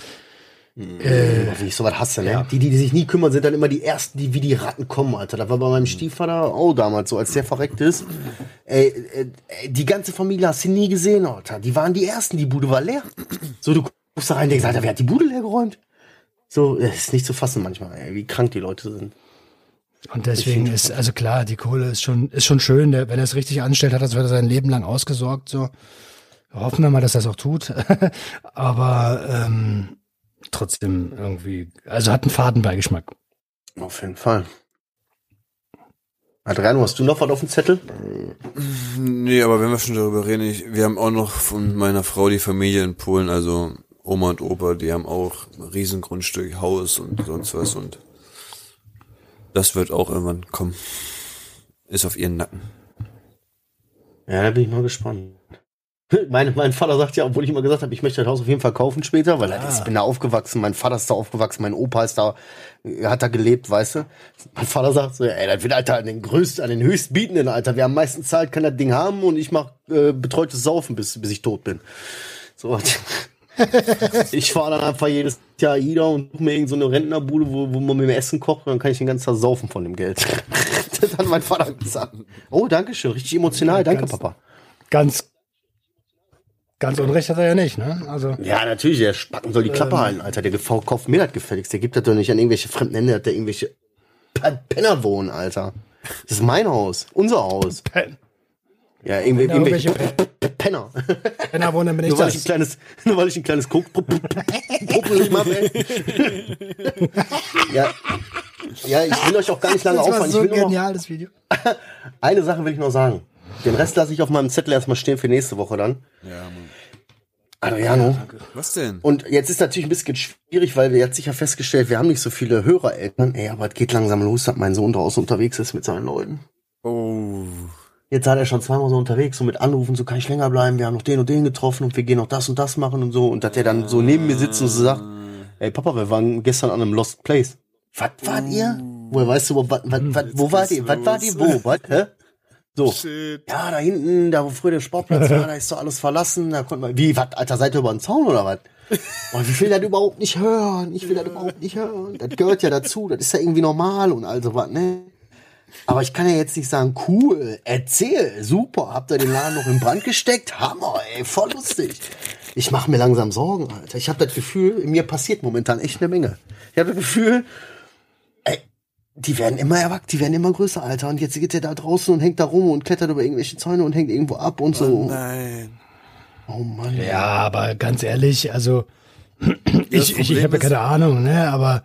S3: Äh, wie ich sowas hasse, ne?
S2: ja.
S3: Die, die, die sich nie kümmern, sind dann immer die ersten, die wie die Ratten kommen, Alter. Das war bei meinem Stiefvater auch damals so, als der verreckt ist. Ey, äh, ey, die ganze Familie hast du nie gesehen, Alter. Die waren die ersten, die Bude war leer. So, du guckst da rein denkst, Alter, wer hat die Bude leer geräumt? So, das ist nicht zu fassen manchmal, ey, wie krank die Leute sind.
S2: Und deswegen ist, also klar, die Kohle ist schon, ist schon schön. Der, wenn er es richtig anstellt, hat er es sein Leben lang ausgesorgt. So. Hoffen wir mal, dass er es auch tut. Aber ähm, trotzdem irgendwie, also hat einen Fadenbeigeschmack.
S3: Auf jeden Fall. Adriano, hast du noch was auf dem Zettel?
S4: Nee, aber wenn wir schon darüber reden, ich, wir haben auch noch von meiner Frau die Familie in Polen, also Oma und Opa, die haben auch ein Riesengrundstück, Haus und sonst was und das wird auch irgendwann kommen. Ist auf ihren Nacken.
S3: Ja, da bin ich mal gespannt. Mein, mein Vater sagt ja, obwohl ich immer gesagt habe, ich möchte das Haus auf jeden Fall kaufen später, weil ah. ich bin da aufgewachsen, mein Vater ist da aufgewachsen, mein Opa ist da, hat da gelebt, weißt du. Mein Vater sagt so, ey, das wird Alter an den größten, an den höchstbietenden, Alter. Wer am meisten zahlt, kann das Ding haben und ich mach äh, betreutes Saufen, bis, bis ich tot bin. So. ich fahre dann einfach jedes Jahr Ida und suche mir irgendeine so Rentnerbude, wo, wo man mit dem Essen kocht und dann kann ich den ganzen Tag saufen von dem Geld. das hat mein Vater gesagt. Oh, danke schön, richtig emotional, danke
S2: ganz,
S3: Papa.
S2: Ganz, Ganz Unrecht hat er ja nicht, ne? Also,
S3: ja, natürlich, der Spacken soll die Klappe ähm, halten, Alter. Der kauft mir das gefälligst. Der gibt das doch nicht an irgendwelche fremden Hände, hat der irgendwelche Penner wohnen, Alter. Das ist mein Haus, unser Haus. Pen ja, irgendwie, irgendwelche Penner.
S2: Penner wohnen bin
S3: ich nur, weil ich ein kleines, nur weil ich ein kleines Problem habe, ja. ja, ich will euch auch gar nicht lange aufhalten. Das war so genial, das Video. Eine Sache will ich noch sagen. Den Rest lasse ich auf meinem Zettel erstmal stehen für nächste Woche dann. Ja, Mann. Adriano.
S4: Was denn?
S3: Und jetzt ist natürlich ein bisschen schwierig, weil wir jetzt sicher festgestellt, wir haben nicht so viele Hörereltern. Ey, aber es geht langsam los, dass mein Sohn draußen unterwegs ist mit seinen Leuten. Oh. Jetzt hat er schon zweimal so unterwegs, so mit Anrufen, so kann ich länger bleiben, wir haben noch den und den getroffen und wir gehen noch das und das machen und so. Und dass er dann so neben mir sitzt und so sagt, ey Papa, wir waren gestern an einem Lost Place. Was wart ihr? Woher weißt du, wo, wat, wat, wat, wo wart ihr? Was wart ihr? Wo? Was? Hä? So. Shit. Ja, da hinten, da wo früher der Sportplatz war, da ist doch alles verlassen. Da konnte man. Wie, was, Alter, seid ihr über den Zaun oder was? Oh, ich will das überhaupt nicht hören. Ich will das überhaupt nicht hören. Das gehört ja dazu. Das ist ja irgendwie normal und also was, ne? Aber ich kann ja jetzt nicht sagen, cool, erzähl, super, habt ihr den Laden noch in Brand gesteckt? Hammer, ey, voll lustig. Ich mache mir langsam Sorgen, Alter. Ich habe das Gefühl, mir passiert momentan echt eine Menge. Ich habe das Gefühl, die werden immer erwachsen, die werden immer größer, Alter. Und jetzt geht der da draußen und hängt da rum und klettert über irgendwelche Zäune und hängt irgendwo ab und so.
S4: Oh nein.
S2: Oh Mann. Ja, aber ganz ehrlich, also ich, ich, ich habe keine Ahnung, ne, aber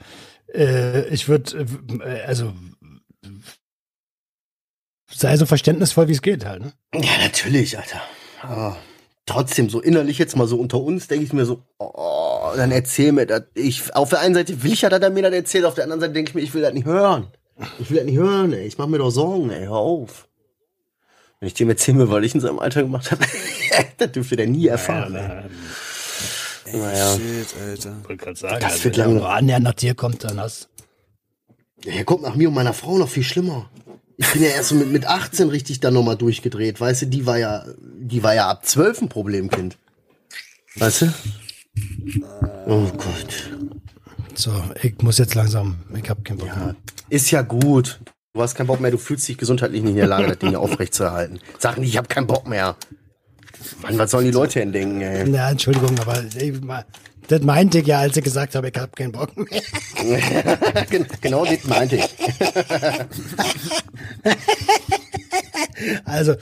S2: äh, ich würde, äh, also sei so verständnisvoll, wie es geht halt, ne?
S3: Ja, natürlich, Alter. Aber trotzdem, so innerlich jetzt mal so unter uns, denke ich mir so, oh, dann erzähl mir das. Ich, auf der einen Seite will ich ja, dass er mir das erzählt, auf der anderen Seite denke ich mir, ich will das nicht hören. Ich will das nicht hören, ey. Ich mach mir doch Sorgen, ey. Hör auf. Wenn ich dem erzählen will, weil ich in seinem Alter gemacht habe, das dürfte der nie erfahren, naja,
S4: ey. Naja. Shit, Alter.
S2: Ich wollte gerade sagen, das also, wird lange noch annähernd nach dir kommt, dann hast.
S3: Ja, er kommt nach mir und meiner Frau noch viel schlimmer. Ich bin ja erst so mit, mit 18 richtig dann nochmal durchgedreht, weißt du, die war ja, die war ja ab 12 ein Problemkind. Weißt du? Oh Gott.
S2: So, ich muss jetzt langsam, ich hab keinen Bock
S3: ja, mehr. Ist ja gut. Du hast keinen Bock mehr, du fühlst dich gesundheitlich nicht in der Lage, das Ding aufrechtzuerhalten. Sag nicht, ich hab keinen Bock mehr. Mann, was sollen die Leute denn denken, ey?
S2: Ja, Entschuldigung, aber ey, das meinte ich ja, als ich gesagt habe, ich hab keinen Bock mehr.
S3: genau das meinte ich.
S2: also,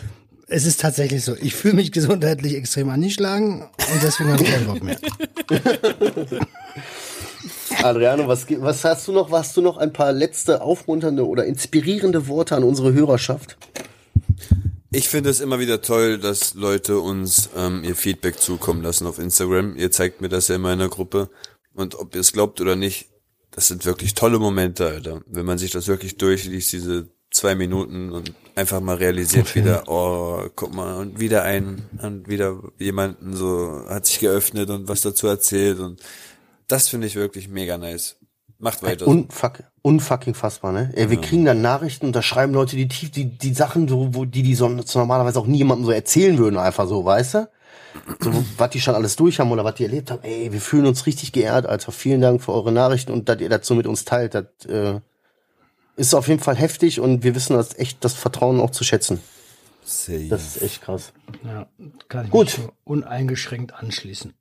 S2: es ist tatsächlich so. Ich fühle mich gesundheitlich extrem angeschlagen und deswegen habe ich keinen Bock mehr.
S3: Adriano, was, was hast du noch? Hast du noch ein paar letzte aufmunternde oder inspirierende Worte an unsere Hörerschaft?
S4: Ich finde es immer wieder toll, dass Leute uns ähm, ihr Feedback zukommen lassen auf Instagram. Ihr zeigt mir das ja immer in der Gruppe. Und ob ihr es glaubt oder nicht, das sind wirklich tolle Momente, Alter. Wenn man sich das wirklich durchliest, diese zwei Minuten und einfach mal realisiert okay. wieder, oh, guck mal, und wieder ein, und wieder jemanden so, hat sich geöffnet und was dazu erzählt und das finde ich wirklich mega nice. Macht weiter.
S3: Unfuck, unfucking fassbar, ne? Ey, wir ja. kriegen dann Nachrichten und da schreiben Leute die tief, die, die Sachen, so, wo die, die sonst normalerweise auch niemandem so erzählen würden, einfach so, weißt du? So, was die schon alles durch haben oder was die erlebt haben. Ey, wir fühlen uns richtig geehrt, Alter. Vielen Dank für eure Nachrichten und dass ihr dazu mit uns teilt. Das, äh, ist auf jeden Fall heftig und wir wissen das echt das Vertrauen auch zu schätzen. Safe. Das ist echt krass.
S2: Ja, kann ich Gut. uneingeschränkt anschließen.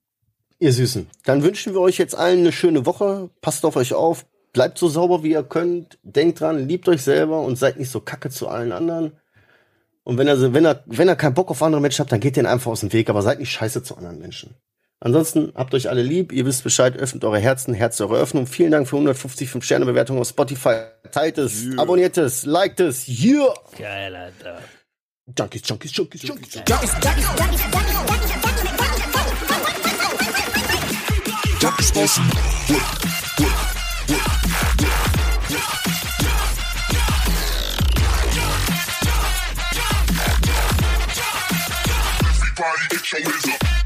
S3: Ihr Süßen, dann wünschen wir euch jetzt allen eine schöne Woche. Passt auf euch auf. Bleibt so sauber, wie ihr könnt. Denkt dran, liebt euch selber und seid nicht so kacke zu allen anderen. Und wenn ihr, wenn ihr, wenn ihr keinen Bock auf andere Menschen habt, dann geht denen einfach aus dem Weg, aber seid nicht scheiße zu anderen Menschen. Ansonsten habt euch alle lieb, ihr wisst Bescheid, öffnet eure Herzen, Herz eure Öffnung. Vielen Dank für 150 sterne bewertungen auf Spotify. Teilt es, yeah. abonniert es, liked es. Yeah! Geil, Alter. Junkies, Junkies, Junkies, Junkies. Junkies, Junkies, Junkies, Junkies, Junkies, Junkies. Doctor Swanson.
S1: Everybody get your hands up.